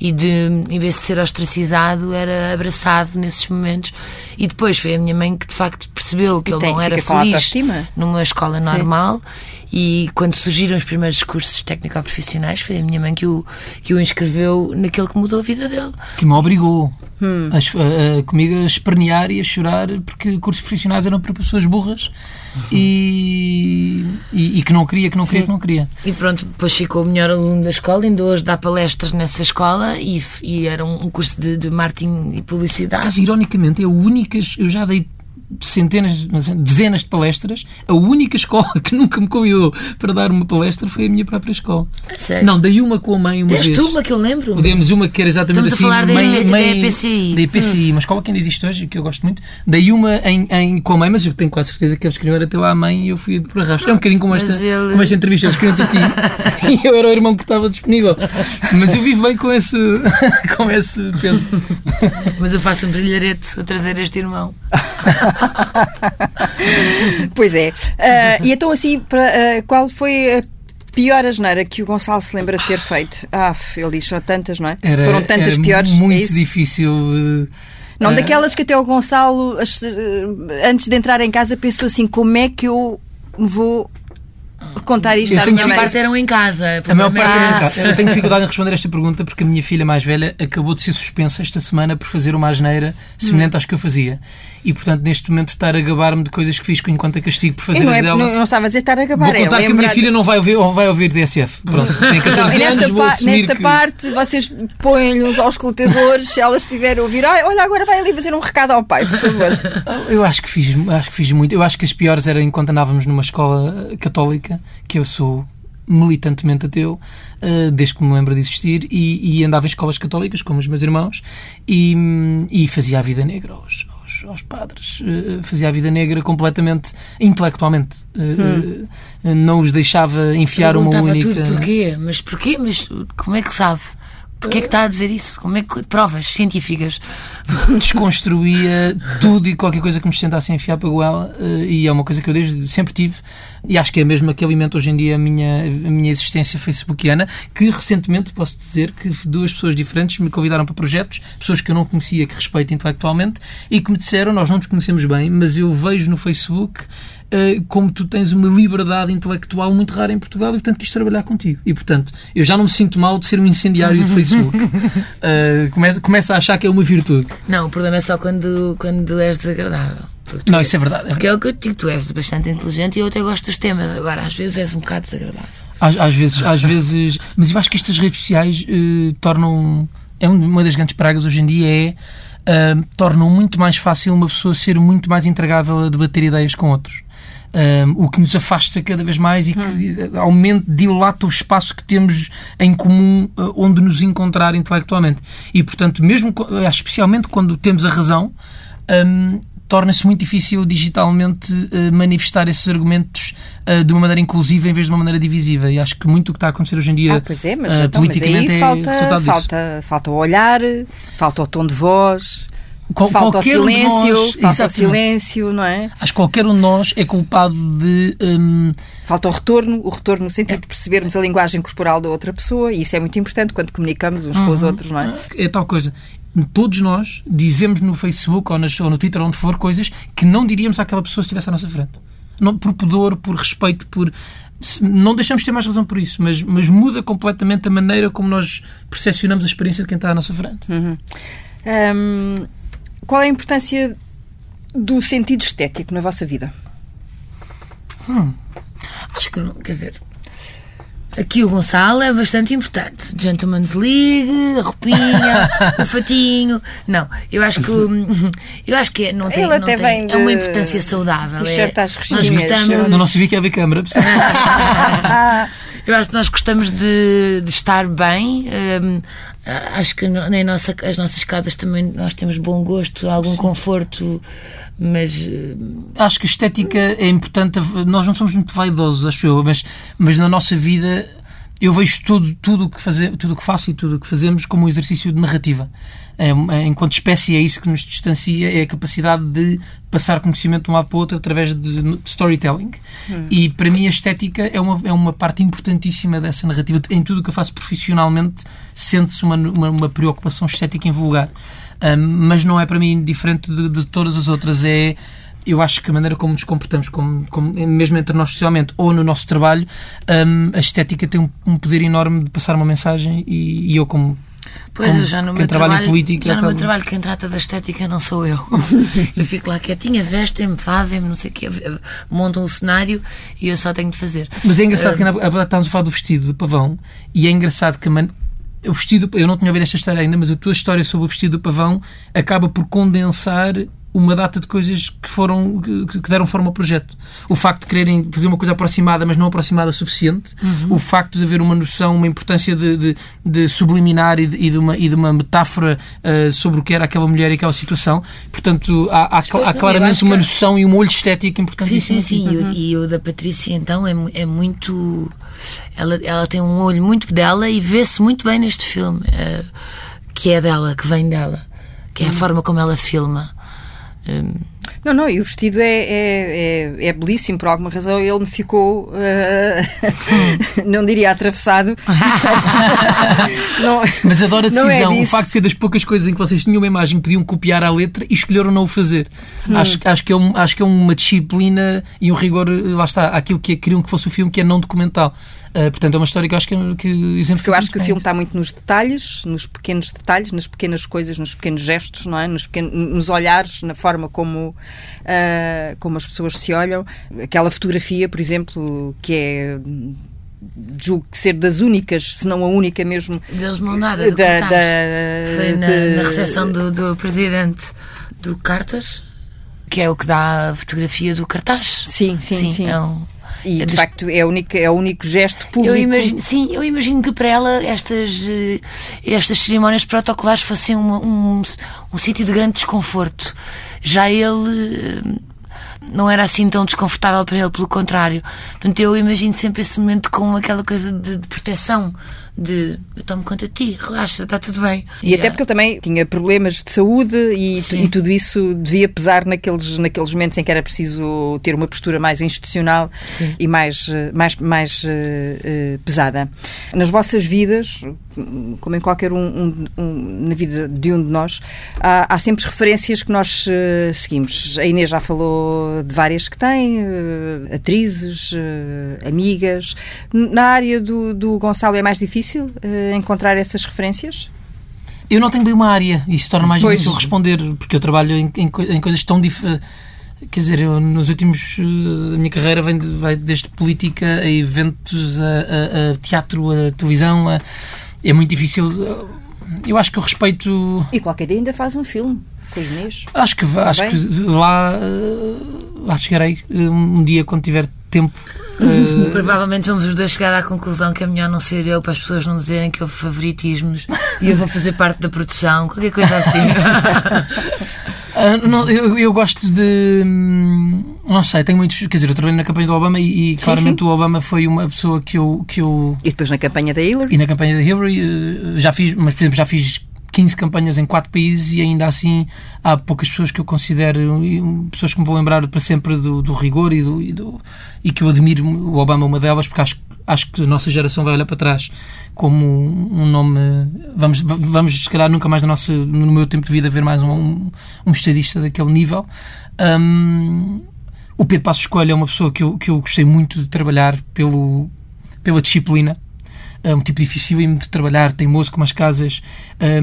e de, em vez de ser ostracizado, era abraçado nesses momentos. E depois foi a minha mãe que, de facto, percebeu que E ele tem- não era feliz numa escola Sim. normal. E quando surgiram os primeiros cursos técnico-profissionais, foi a minha mãe que o, que o inscreveu naquele que mudou a vida dele. que me obrigou Hum. a, a- a- comigo a espernear e a chorar porque cursos profissionais eram para pessoas burras e, e, e que não queria, que não queria, Sim. que não queria. E pronto, depois ficou o melhor aluno da escola, ainda hoje dá palestras nessa escola e, e era um, curso de, de marketing e publicidade. Mas, ironicamente, é a única. Eu já dei centenas, dezenas de palestras. A única escola que nunca me convidou para dar uma palestra foi a minha própria escola. A sério? Não, dei uma com a mãe uma Deste vez. uma que eu lembro. Demos uma que era exatamente Estamos a assim. falar da- mãe, da mãe, EPCI. Da EPCI, uma escola que ainda existe hoje, que eu gosto muito. Dei uma em, em- com a mãe, mas eu tenho quase certeza que eles queriam era teu à mãe e eu fui por arrasto. É um bocadinho como esta, ele- como esta entrevista, eles queriam-te a ti e eu era o irmão que estava disponível. Mas eu vivo bem com esse, com esse peso. Mas eu faço um brilharete a trazer este irmão. Pois é. Ah, e então, assim, para, ah, qual foi a pior asneira que o Gonçalo se lembra de ter feito? Ah, ele diz só tantas, não é? Era, Foram tantas era piores. é muito isso? difícil. eh, Não, eh, daquelas que até o Gonçalo, antes de entrar em casa, pensou assim: como é que eu vou contar isto Eu à minha A mãe mãe? parte eram em casa. A maior parte era em Ah, casa. Eu tenho dificuldade em responder esta pergunta porque a minha filha mais velha acabou de ser suspensa esta semana por fazer uma asneira semelhante às que eu fazia. E, portanto, neste momento estar a gabar-me de coisas que fiz enquanto a castigo por Eu fazer não, as é, dela. não, não estava a dizer estar a gabar, Vou é contar que a minha filha não vai ouvir, ou vai ouvir DSF. Pronto, tem 14 Não, nesta, anos, pa- nesta que... parte vocês põem-lhe uns auscultadores se ela estiver a ouvir. "Ai, olha, agora vai ali fazer um recado ao pai, por favor. Eu acho que fiz, acho que fiz muito. Eu acho que as piores eram enquanto andávamos numa escola católica, que eu sou militantemente ateu, eh, desde que me lembro de existir, e, e andava em escolas católicas, como os meus irmãos, e, e fazia a vida negra aos, aos, aos padres. Eh, Fazia a vida negra completamente, intelectualmente. Eh, eh, Não os deixava enfiar uma única... tudo porquê, mas porquê? Mas como é que sabe? Porquê é que está a dizer isso? Como é que provas científicas? desconstruía tudo e qualquer coisa que me tentasse enfiar para a goela eh, e é uma coisa que eu desde sempre tive e acho que é mesmo que alimenta hoje em dia a minha, a minha existência facebookiana que recentemente posso dizer que duas pessoas diferentes me convidaram para projetos pessoas que eu não conhecia, que respeito intelectualmente e que me disseram, nós não nos conhecemos bem mas eu vejo no Facebook como tu tens uma liberdade intelectual muito rara em Portugal e portanto quis trabalhar contigo e portanto eu já não me sinto mal de ser um incendiário de Facebook Eh, começa, começa a achar que é uma virtude Não, o problema é só quando, quando és desagradável. Não, isso é verdade, é Porque é o que eu te digo, tu és bastante inteligente e eu até gosto dos temas. Agora, às vezes és um bocado desagradável. Às, às vezes, às vezes, mas eu acho que estas redes sociais eh, tornam. É um- uma das grandes pragas hoje em dia é. eh, tornam muito mais fácil uma pessoa ser muito mais entregável a debater ideias com outros. Eh, o que nos afasta cada vez mais e que eh, aumenta, dilata o espaço que temos em comum eh, onde nos encontrar intelectualmente. E, portanto, mesmo, eh, especialmente quando temos a razão, hum, torna-se muito difícil digitalmente eh, manifestar esses argumentos de uma maneira inclusiva em vez de uma maneira divisiva. E acho que muito o que está a acontecer hoje em dia Ah, pois é, mas, então, mas politicamente aí é falta, falta, falta o olhar, falta o tom de voz, Qual- falta o qualquer um de silêncio, nós- falta o silêncio, não é? Acho que qualquer um de nós é culpado de. hum, Falta o retorno, o retorno no sentido de percebermos a linguagem corporal da outra pessoa e isso é muito importante quando comunicamos uns com os outros, não é? é tal coisa. Todos nós dizemos no Facebook ou, nas- ou no Twitter, onde for, coisas que não diríamos àquela pessoa se estivesse à nossa frente. Não, por pudor, por respeito, por. Não deixamos de ter mais razão por isso, mas, mas muda completamente a maneira como nós percepcionamos a experiência de quem está à nossa frente. Hum, qual é a importância do sentido estético na vossa vida? Acho que, não- quer dizer, aqui o Gonçalo é bastante importante. Gentleman's League, a roupinha, o fatinho. Não, eu acho que eu acho que é- não tem, Ele não até tem- vem é uma importância saudável. é, nós gostamos, Não, não se vê que haver câmara. Eu acho que nós gostamos de, de estar bem. hum, acho que no- nem nossa, as nossas casas também nós temos bom gosto, algum conforto, mas hum, acho que a estética é importante. Nós não somos muito vaidosos, acho eu, mas, mas na nossa vida eu vejo tudo tudo que fazer tudo que faço e tudo o que fazemos como um exercício de narrativa. Enquanto espécie é isso que nos distancia é a capacidade de passar conhecimento de um lado para o outro através de storytelling. Hum. e para mim a estética é uma, é uma parte importantíssima dessa narrativa. Em tudo o que eu faço profissionalmente sente-se uma, uma, uma, preocupação estética em vulgar. Um, mas não é para mim diferente de, de todas as outras. É eu acho que a maneira como nos comportamos, como, como mesmo entre nós socialmente ou no nosso trabalho, um, a estética tem um, um, poder enorme de passar uma mensagem e, e eu, como. Pois, como eu já no meu trabalho, política, já no meu trabalho, quem trata da estética não sou eu. eu fico lá quietinha, vestem-me, fazem-me, não sei o quê, montam um cenário e eu só tenho de fazer. Mas é engraçado uh, que estamos a falar do vestido de pavão e é engraçado que man... o vestido, eu não tinha ouvido esta história ainda, mas a tua história sobre o vestido do pavão acaba por condensar uma data de coisas que foram que, deram forma ao projeto. O facto de quererem fazer uma coisa aproximada, mas não aproximada o suficiente, uhum. o facto de haver uma noção, uma importância de, de, de subliminar e de, e de, uma, e de uma metáfora uh, sobre o que era aquela mulher e aquela situação. Portanto, há, há, há claramente uma noção e um olho estético importante. Sim, sim, sim. Uhum. E, o da Patrícia, então, é, é muito. Ela, ela tem um olho muito dela e vê-se muito bem neste filme, uh, que é dela, que vem dela, que é a uhum. forma como ela filma. Um... Não, não, e o vestido é, é, é, é, belíssimo, por alguma razão ele me ficou, uh, não diria atravessado. não, Mas adoro a é decisão, é o facto de ser das poucas coisas em que vocês tinham uma imagem, podiam copiar a letra e escolheram não o fazer. Hum. Acho, acho, que é um, acho que é uma disciplina e um rigor, lá está, aquilo que queriam que fosse o filme, que é não documental. Uh, portanto, é uma história que eu acho que, que exemplo Porque eu acho que o filme está muito nos detalhes, nos pequenos detalhes, nas pequenas coisas, nos pequenos gestos, não é? Nos, pequenos, nos olhares, na forma como, uh, como as pessoas se olham. Aquela fotografia, por exemplo, que é julgo que ser das únicas, se não a única mesmo. Deles mão nada, da, da, Foi na, de... na recepção do, do presidente do Carter, que é o que dá a fotografia do cartaz. Sim, sim, sim. sim. É um, e é de facto é o único, é o único gesto público. Eu imagino, sim, eu imagino que para ela estas, eh, estas cerimónias protocolares fossem um, um, um sítio de grande desconforto. Já ele eh, não era assim tão desconfortável para ele, pelo contrário. Portanto, eu imagino sempre esse momento com aquela coisa de, de proteção, de eu tomo conta de ti, relaxa, está tudo bem. E yeah. até porque ele também tinha problemas de saúde e, e, tudo isso devia pesar naqueles, naqueles momentos em que era preciso ter uma postura mais institucional Sim. e mais, mais, mais uh, uh, pesada. Nas vossas vidas, como em qualquer um, um, um, na vida de um de nós, há, há sempre referências que nós uh, seguimos. A Inês já falou de várias que tem, atrizes, amigas. Na área do, do Gonçalo é mais difícil encontrar essas referências? Eu não tenho bem uma área e isso torna mais pois. difícil responder, porque eu trabalho em, em, em coisas tão diferentes. Quer dizer, eu, nos últimos. A minha carreira vem, de, vai desde política a eventos, a, a, a teatro, a televisão, a é muito difícil. Eu acho que o respeito. E qualquer dia ainda faz um filme com Inês. Acho que, acho que lá, lá chegarei um dia quando tiver tempo. Uh... Provavelmente vamos os dois chegar à conclusão que é melhor não ser eu para as pessoas não dizerem que houve favoritismos e eu vou fazer parte da produção, qualquer coisa assim. Uh, não, eu, eu, gosto de. Hum, não sei, tenho muitos. Quer dizer, eu trabalhei na campanha do Obama e, e sim, claramente sim. o Obama foi uma pessoa que eu, que eu. E depois na campanha da Hillary? E na campanha da Hillary uh, já fiz, mas por exemplo, já fiz 15 campanhas em 4 países e ainda assim há poucas pessoas que eu considero pessoas que me vão lembrar para sempre do, do rigor e, do, e, do, e que eu admiro o Obama, uma delas, porque acho, acho que a nossa geração vai olhar para trás como um nome. Vamos, vamos se calhar, nunca mais no, nosso, no meu tempo de vida ver mais um, um, estadista daquele nível. Um, o Pedro Passos Coelho é uma pessoa que eu, que eu gostei muito de trabalhar pelo, pela disciplina um tipo difícil de trabalhar, teimoso como as casas,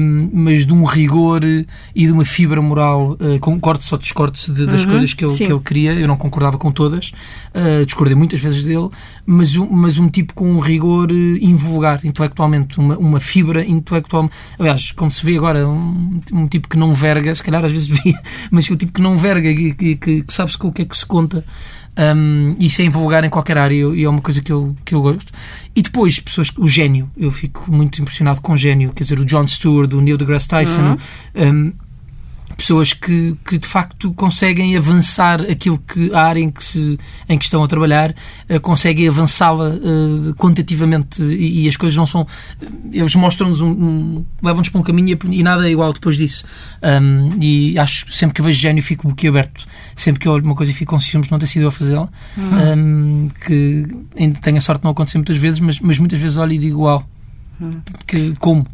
um, mas de um rigor e de uma fibra moral. Uh, concordo só discordo de, das uhum, coisas que ele, que ele queria, eu não concordava com todas, uh, discordei muitas vezes dele, mas, um, mas um tipo com um rigor invulgar intelectualmente, uma, uma fibra intelectual. Aliás, como se vê agora, um, um tipo que não verga, se calhar às vezes via, mas o tipo que não verga, que, que, que, que sabe-se com o que é que se conta. Um, isso é invulgar em qualquer área e é uma coisa que eu, que eu gosto. E depois, pessoas, o gênio, eu fico muito impressionado com o gênio, quer dizer, o John Stewart, o Neil deGrasse Tyson, uhum. um, pessoas que, que de facto conseguem avançar aquilo que a área em que, se, em que estão a trabalhar, uh, conseguem avançá-la uh, quantitativamente e, e, as coisas não são. Eles mostram-nos um, um levam-nos para um caminho e, e, nada é igual depois disso. Um, e acho que sempre que eu vejo gênio fico boquiaberto. Sempre que eu olho uma coisa e fico com ciúmes não ter sido eu a fazê-la. Uhum. Um, que ainda tenho a sorte de não acontecer muitas vezes, mas, mas muitas vezes olho e digo, uau, uhum. que, como?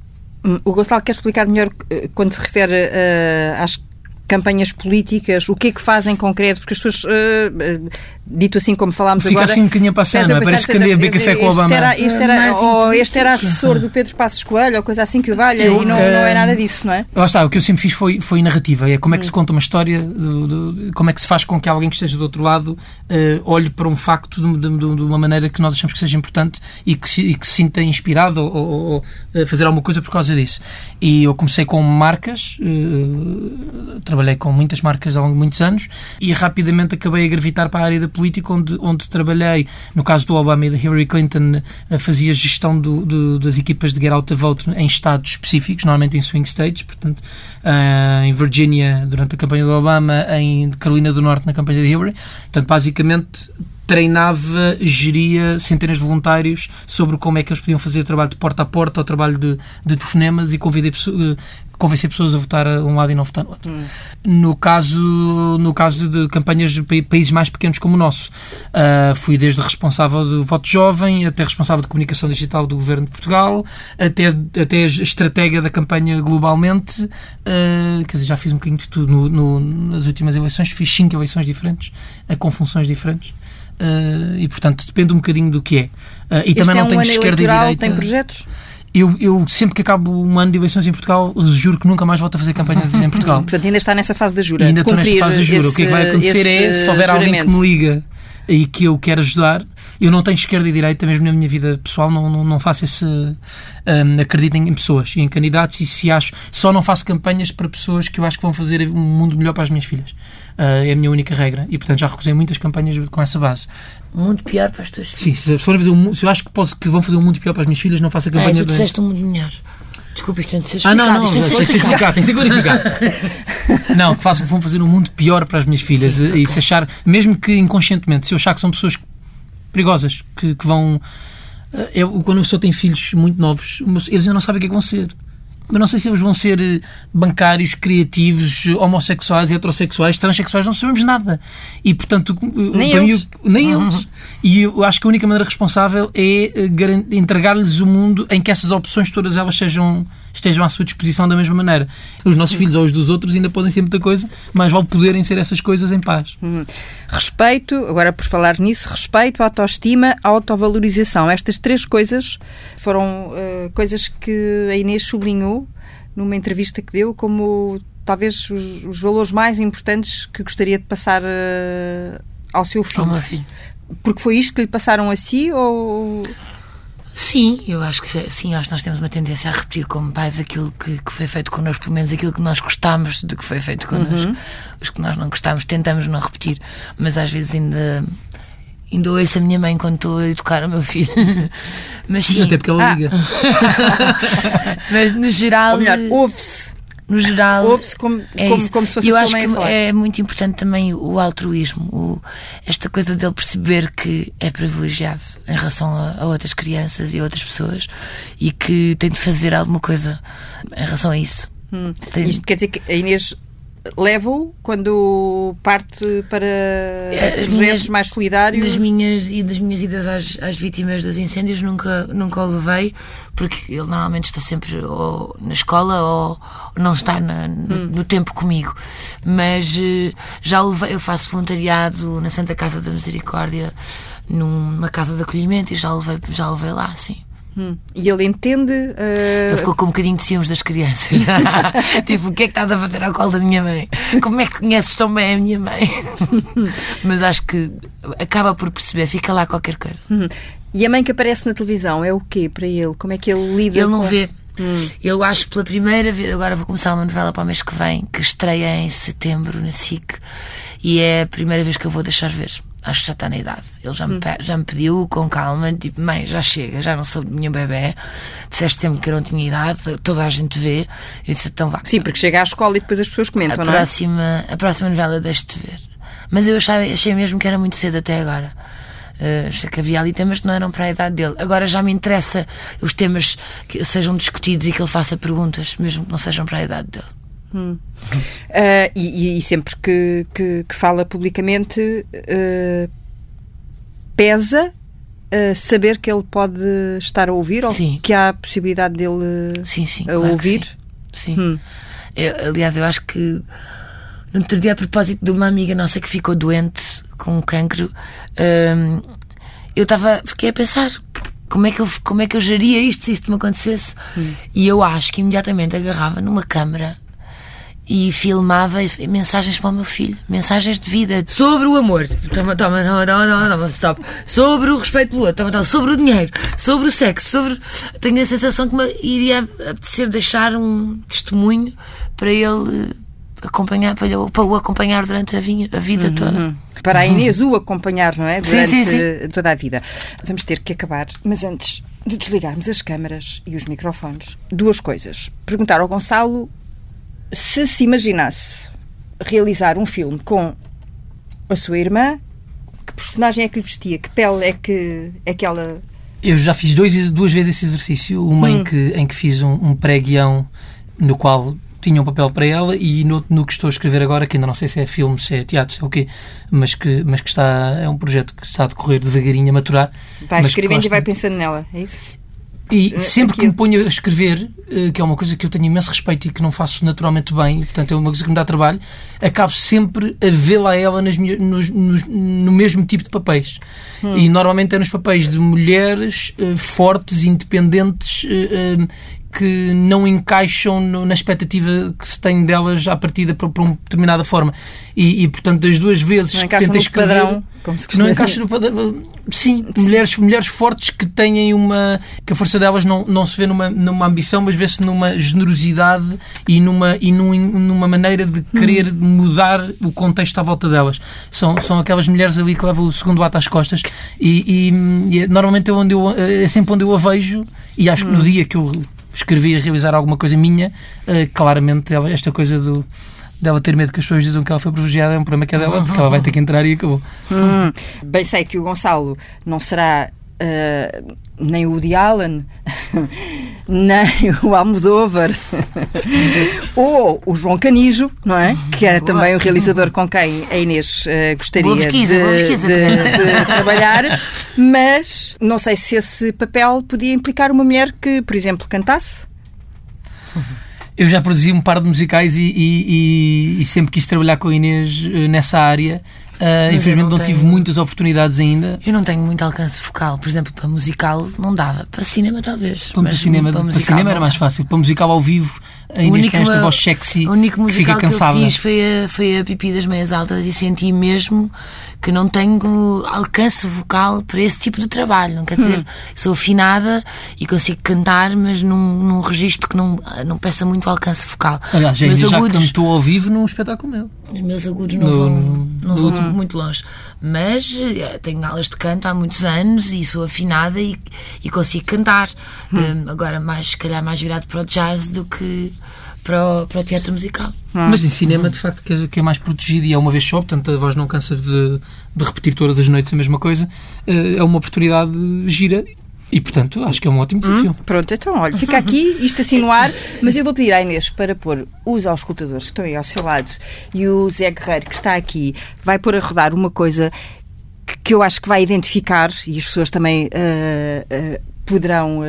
Hum, o Gonçalo quer explicar melhor eh, quando se refere uh, às campanhas políticas, o que é que fazem em concreto, porque as pessoas, uh, dito assim como falámos Fica agora... Fica assim um bocadinho passando, é? parece que andei a beber café com o Obama. Era, este, era, é ou este era assessor do Pedro Passos Coelho, ou coisa assim que valha, eu, e não, uh, não é nada disso, não é? Lá está, o que eu sempre fiz foi, foi narrativa, é como é que hum. se conta uma história, do, do, como é que se faz com que alguém que esteja do outro lado uh, olhe para um facto de, de, de, uma maneira que nós achamos que seja importante e que se, e que se sinta inspirado ou, ou, ou fazer alguma coisa por causa disso. E eu comecei com marcas, trabalhei com muitas marcas marcas ao longo de muitos anos e rapidamente acabei a gravitar para a área da política, onde, onde trabalhei, no caso do Obama e da Hillary Clinton, eh, fazia gestão do, do, das equipas de Get Out the Vote em estados específicos, normalmente em swing states, portanto, uh, em Virginia durante a campanha do Obama, em Carolina do Norte na campanha de Hillary. Portanto, basicamente treinava, geria centenas de voluntários sobre como é que eles podiam fazer o trabalho de porta a porta, o trabalho de, de telefonemas e convidei, eh, convencer pessoas a votar a um lado e não votar no outro. Hum. No, caso, no caso de campanhas de países mais pequenos como o nosso, uh, fui desde responsável do voto jovem até responsável de comunicação digital do governo de Portugal, até, até estratégia da campanha globalmente. Uh, quer dizer, já fiz um bocadinho de tudo. No, no, nas últimas eleições fiz cinco eleições diferentes, uh, com funções diferentes. Uh, e portanto depende um bocadinho do que é. Uh, e este também é não um tenho esquerda e direita. Tem projetos? Eu, eu, sempre que acabo um ano de eleições em Portugal, juro que nunca mais volto a fazer campanhas em Portugal. Portanto, ainda está nessa fase da jura. E ainda estou nesta fase da jura. Esse, o que é que vai acontecer é, se houver alguém que me liga e que eu quero ajudar, eu não tenho esquerda e direita, mesmo na minha vida pessoal, não, não, não faço esse. Um, acredito em pessoas e em candidatos, e se acho. Só não faço campanhas para pessoas que eu acho que vão fazer um mundo melhor para as minhas filhas. Uh, é a minha única regra. E, portanto, já recusei muitas campanhas com essa base. Mundo pior para as tuas filhas? Sim, se, um, se eu acho que, posso, que vão fazer um mundo pior para as minhas filhas, não faço a campanha. Ah, tu disseste um mundo melhor. Desculpa, isto tem de ser explicado. Ah, não, não, tem de ser explicado, tem que ser clarificado. não, que façam, vão fazer um mundo pior para as minhas filhas. Sim, e okay. se achar, mesmo que inconscientemente, se eu achar que são pessoas perigosas, que, que vão. Eh, eu, quando uma pessoa tem filhos muito novos, eles ainda não sabem o que é que vão ser. Eu não sei se eles vão ser eh, bancários, criativos, homossexuais, heterossexuais, transexuais, não sabemos nada. E, portanto, nem eles. Eu, nem uhum. eles. E eu acho que a única maneira responsável é eh, entregar-lhes o mundo em que essas opções todas elas sejam estejam à sua disposição da mesma maneira. Os nossos filhos ou os dos outros ainda podem ser muita coisa, mas vale poderem ser essas coisas em paz. Uhum. Respeito, agora por falar nisso, respeito, autoestima, autovalorização. Estas três coisas foram uh, coisas que a Inês sublinhou numa entrevista que deu como talvez os, os valores mais importantes que gostaria de passar uh, ao seu filho. Ao filho. Porque foi isto que lhe passaram a si ou Sim, eu acho que sim, acho que nós temos uma tendência a repetir como pais aquilo que, que foi feito connosco, pelo menos aquilo que nós gostamos do que foi feito connosco. Uhum. Os que nós não gostamos tentamos não repetir, mas às vezes ainda ainda ouço a minha mãe quando estou a educar o meu filho. mas sim. Até porque ela liga. Ah. mas no geral. Ou melhor, ouve-se no geral. Ouve-se como, é como, como, se fosse Eu acho que é muito importante também o altruísmo, o, esta coisa dele perceber que é privilegiado em relação a, a, outras crianças e a outras pessoas e que tem de fazer alguma coisa em relação a isso. Hum. Tem... Isto quer dizer que a Inês leva-o quando parte para é, projetos minhas, mais solidários? Nas minhas, e das minhas idas às, às, vítimas dos incêndios nunca, nunca o levei, porque ele normalmente está sempre ou na escola ou não está na, no, hum. no, tempo comigo. Mas eh, já o levei, eu faço voluntariado na Santa Casa da Misericórdia, numa casa de acolhimento, e já o levei, já o levei lá, sim. Hum. E ele entende. Uh... Ele ficou com um bocadinho de ciúmes das crianças. tipo, o que é que estás a fazer ao colo da minha mãe? Como é que conheces tão bem a minha mãe? Mas acho que acaba por perceber, fica lá qualquer coisa. Hum. E a mãe que aparece na televisão é o quê para ele? Como é que ele lida Ele não com... vê. Hum. Eu acho pela primeira vez, agora vou começar uma novela para o mês que vem, que estreia em setembro na SIC, e é a primeira vez que eu vou deixar ver. Acho que já está na idade. Ele já me, já me pediu com calma, tipo, mãe, já chega, já não sou de nenhum bebê. Disseste sempre que eu não tinha idade, toda a gente vê. Eu disse, então vá. Sim, porque chega à escola e depois as pessoas comentam, a não próxima, é? A próxima novela deixo-te ver. Mas eu achei, achei mesmo que era muito cedo até agora. Uh, achei que havia ali temas que não eram para a idade dele. Agora já me interessa os temas que sejam discutidos e que ele faça perguntas, mesmo que não sejam para a idade dele. Hum. Uh, e, e, sempre que, que, que fala publicamente, uh, pesa uh, saber que ele pode estar a ouvir ou sim. que há a possibilidade dele sim, sim, a claro ouvir? Sim. sim. Hum. Eu, aliás, eu acho que no outro dia, a propósito de uma amiga nossa que ficou doente com cancro, um, eu estava, fiquei a pensar como é que eu, como é que eu geria isto se isto me acontecesse. Hum. E eu acho que imediatamente agarrava numa câmara e filmava mensagens para o meu filho, mensagens de vida sobre o amor, toma, toma, toma, toma, toma, stop, sobre o respeito pelo outro, toma, toma, sobre o dinheiro, sobre o sexo, sobre. Tenho a sensação que me iria apetecer deixar um testemunho para ele acompanhar, para, eu, para o acompanhar durante a, vinha, a vida uhum. toda. Para a Inês o acompanhar, não é? Durante sim, sim, sim. toda a vida. Vamos ter que acabar, mas antes de desligarmos as câmaras e os microfones, duas coisas. Perguntar ao Gonçalo se se imaginasse realizar um filme com a sua irmã, que personagem é que lhe vestia? Que pele é que, é que ela. Eu já fiz dois, duas vezes esse exercício. Uma hum. em, que, em que fiz um, um pré-guião no qual tinha um papel para ela e no, no, que estou a escrever agora, que ainda não sei se é filme, se é teatro, se é o quê, mas que, mas que está, é um projeto que está a decorrer devagarinho a maturar. Vai escrevendo e vai pensando nela, é isso? E eh, sempre que me ponho a escrever, eh, que é uma coisa que eu tenho imenso respeito e que não faço naturalmente bem, portanto é uma coisa que me dá trabalho, acabo sempre a vê-la ela nas, nos, nos, no mesmo tipo de papéis. Hum. E normalmente é nos papéis de mulheres uh, fortes, independentes, uh, que não encaixam no, na expectativa que se tem delas à partida para, para uma determinada forma. E, e, portanto, das duas vezes não que tentei escrever. Padrão, como se não encaixa no padrão. Sim, Sim, Mulheres, mulheres fortes que têm uma. que a força delas não, não se vê numa, numa ambição, mas vê-se numa generosidade e numa, e num, numa maneira de querer hum. mudar o contexto à volta delas. São, são aquelas mulheres ali que levam o segundo ato às costas e, e, e é normalmente é, onde eu, é sempre onde eu a vejo e acho que no hum. dia que eu escrevi a realizar alguma coisa minha, uh, claramente esta coisa do dela ter medo que as pessoas dizem que ela foi privilegiada é um problema que é dela, porque ela vai ter que entrar e acabou. Hum, bem sei que o Gonçalo não será uh, nem o Woody Allen, nem o Almodóvar, ou o João Canijo, não é? Que era também o realizador com quem a Inês uh, gostaria pesquisa, de, de, de trabalhar, mas não sei se esse papel podia implicar uma mulher que, por exemplo, cantasse. Eu já produzi um par de musicais e, e, e, e sempre quis trabalhar com a Inês uh, nessa área. Uh, infelizmente não, não tive muitas oportunidades ainda. Eu não tenho muito alcance focal. Por exemplo, para musical não dava. Para cinema talvez. Para, mas cinema, para, para cinema era mais fácil. Para musical ao vivo, a Inês tem esta voz sexy o único musical que fica cansada. que eu fiz foi a, foi a Pipi das Meias Altas e senti mesmo que não tenho alcance vocal para esse tipo de trabalho. Não quer dizer, hum. sou afinada e consigo cantar, mas num, num registro que não, não peça muito alcance vocal. Aliás, já, já agudos, cantou ao vivo num espetáculo meu. Os meus agudos não no, vão, não vão muito longe. Mas eh, tenho aulas de canto há muitos anos e sou afinada e, e consigo cantar. Hum. Um, agora, mais, se calhar, mais virado para o jazz do que para o, para o teatro musical. Hum. Mas em cinema, de facto, que é, que é, mais protegido e é uma vez só, portanto a voz não cansa de, de repetir todas as noites a mesma coisa. Eh, é uma oportunidade gira e, portanto, acho que é um ótimo desafio. Hum, pronto, então, olha, fica aqui, isto assim no ar, mas eu vou pedir à Inês para pôr os auscultadores que estão aí ao seu lado e o Zé Guerreiro, que está aqui, vai pôr a rodar uma coisa que eu acho que vai identificar e as pessoas também uh, uh, poderão uh,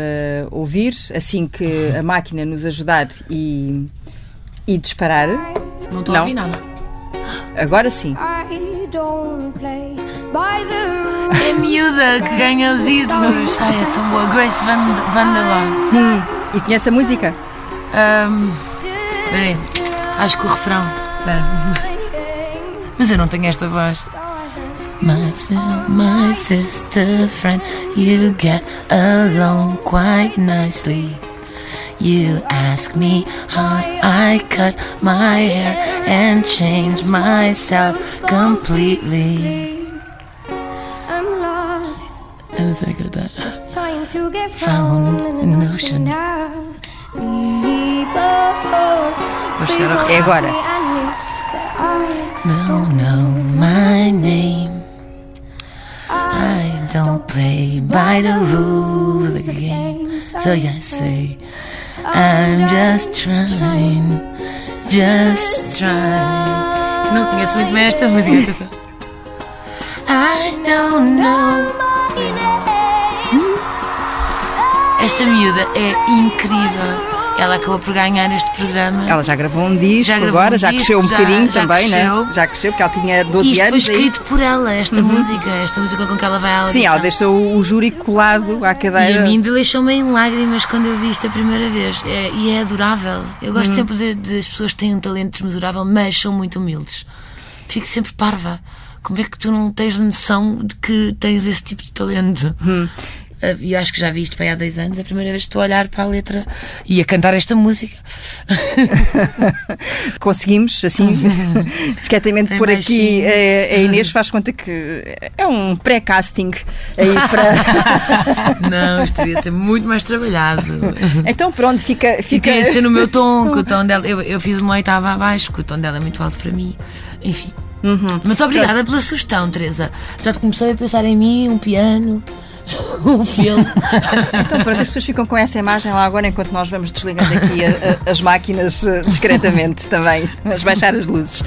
ouvir assim que a máquina nos ajudar e, e disparar. Não estou a ouvir nada. Agora sim. É miúda que ganha os ídolos. Ai, é tão boa. Grace Van, Vanderlaan. Hum. E conhece a música? Um, bem, acho que o refrão. Mas eu não tenho esta voz. My, my sister friend, you get along quite nicely. You ask me how I cut my hair and change myself completely. You get found in the ocean. Chegar ao É agora. No, no, my name. I don't play by the rules of the game. So you say, I'm just trying, just trying. Não conheço muito bem esta música, atenção. I don't know. Esta miúda é incrível. Ela acabou por ganhar este programa. Ela já gravou um disco Já gravou agora, um já disco, cresceu um já- bocadinho já também, cresceu. né? Já cresceu, porque ela tinha 12 Isto foi anos. aí. escrito por ela, esta música, esta música com que ela vai à audição. Sim, ela deixou o júri colado à E cadeira. a mim deixou-me em lágrimas quando eu vi isto a primeira vez. É- e é adorável. Eu Uhum. gosto sempre de, de as pessoas que têm um talento desmesurável, mas são muito humildes. Fico sempre parva. Como é que tu não tens noção de que tens esse tipo de talento? Uhum. Ah, E eu acho que já vi isto para aí há dois anos. É a primeira vez que estou a olhar para a letra e a cantar esta música. Conseguimos, assim, discretamente Em por aqui, a, a Inês faz conta que é um pré-casting aí para. Não, isto devia ser muito mais trabalhado. então pronto, fica. Fica... ser no meu tom, que o tom dela. Eu, eu fiz uma oitava abaixo, porque o tom dela é muito alto para mim. Enfim. Uhum. Mas obrigada pela sugestão, Teresa. Já te comecei a pensar em mim, um piano, um filme. Então pronto, as pessoas ficam com essa imagem lá agora enquanto nós vamos desligando aqui a- a- as máquinas eh, discretamente também, vamos baixar as luzes.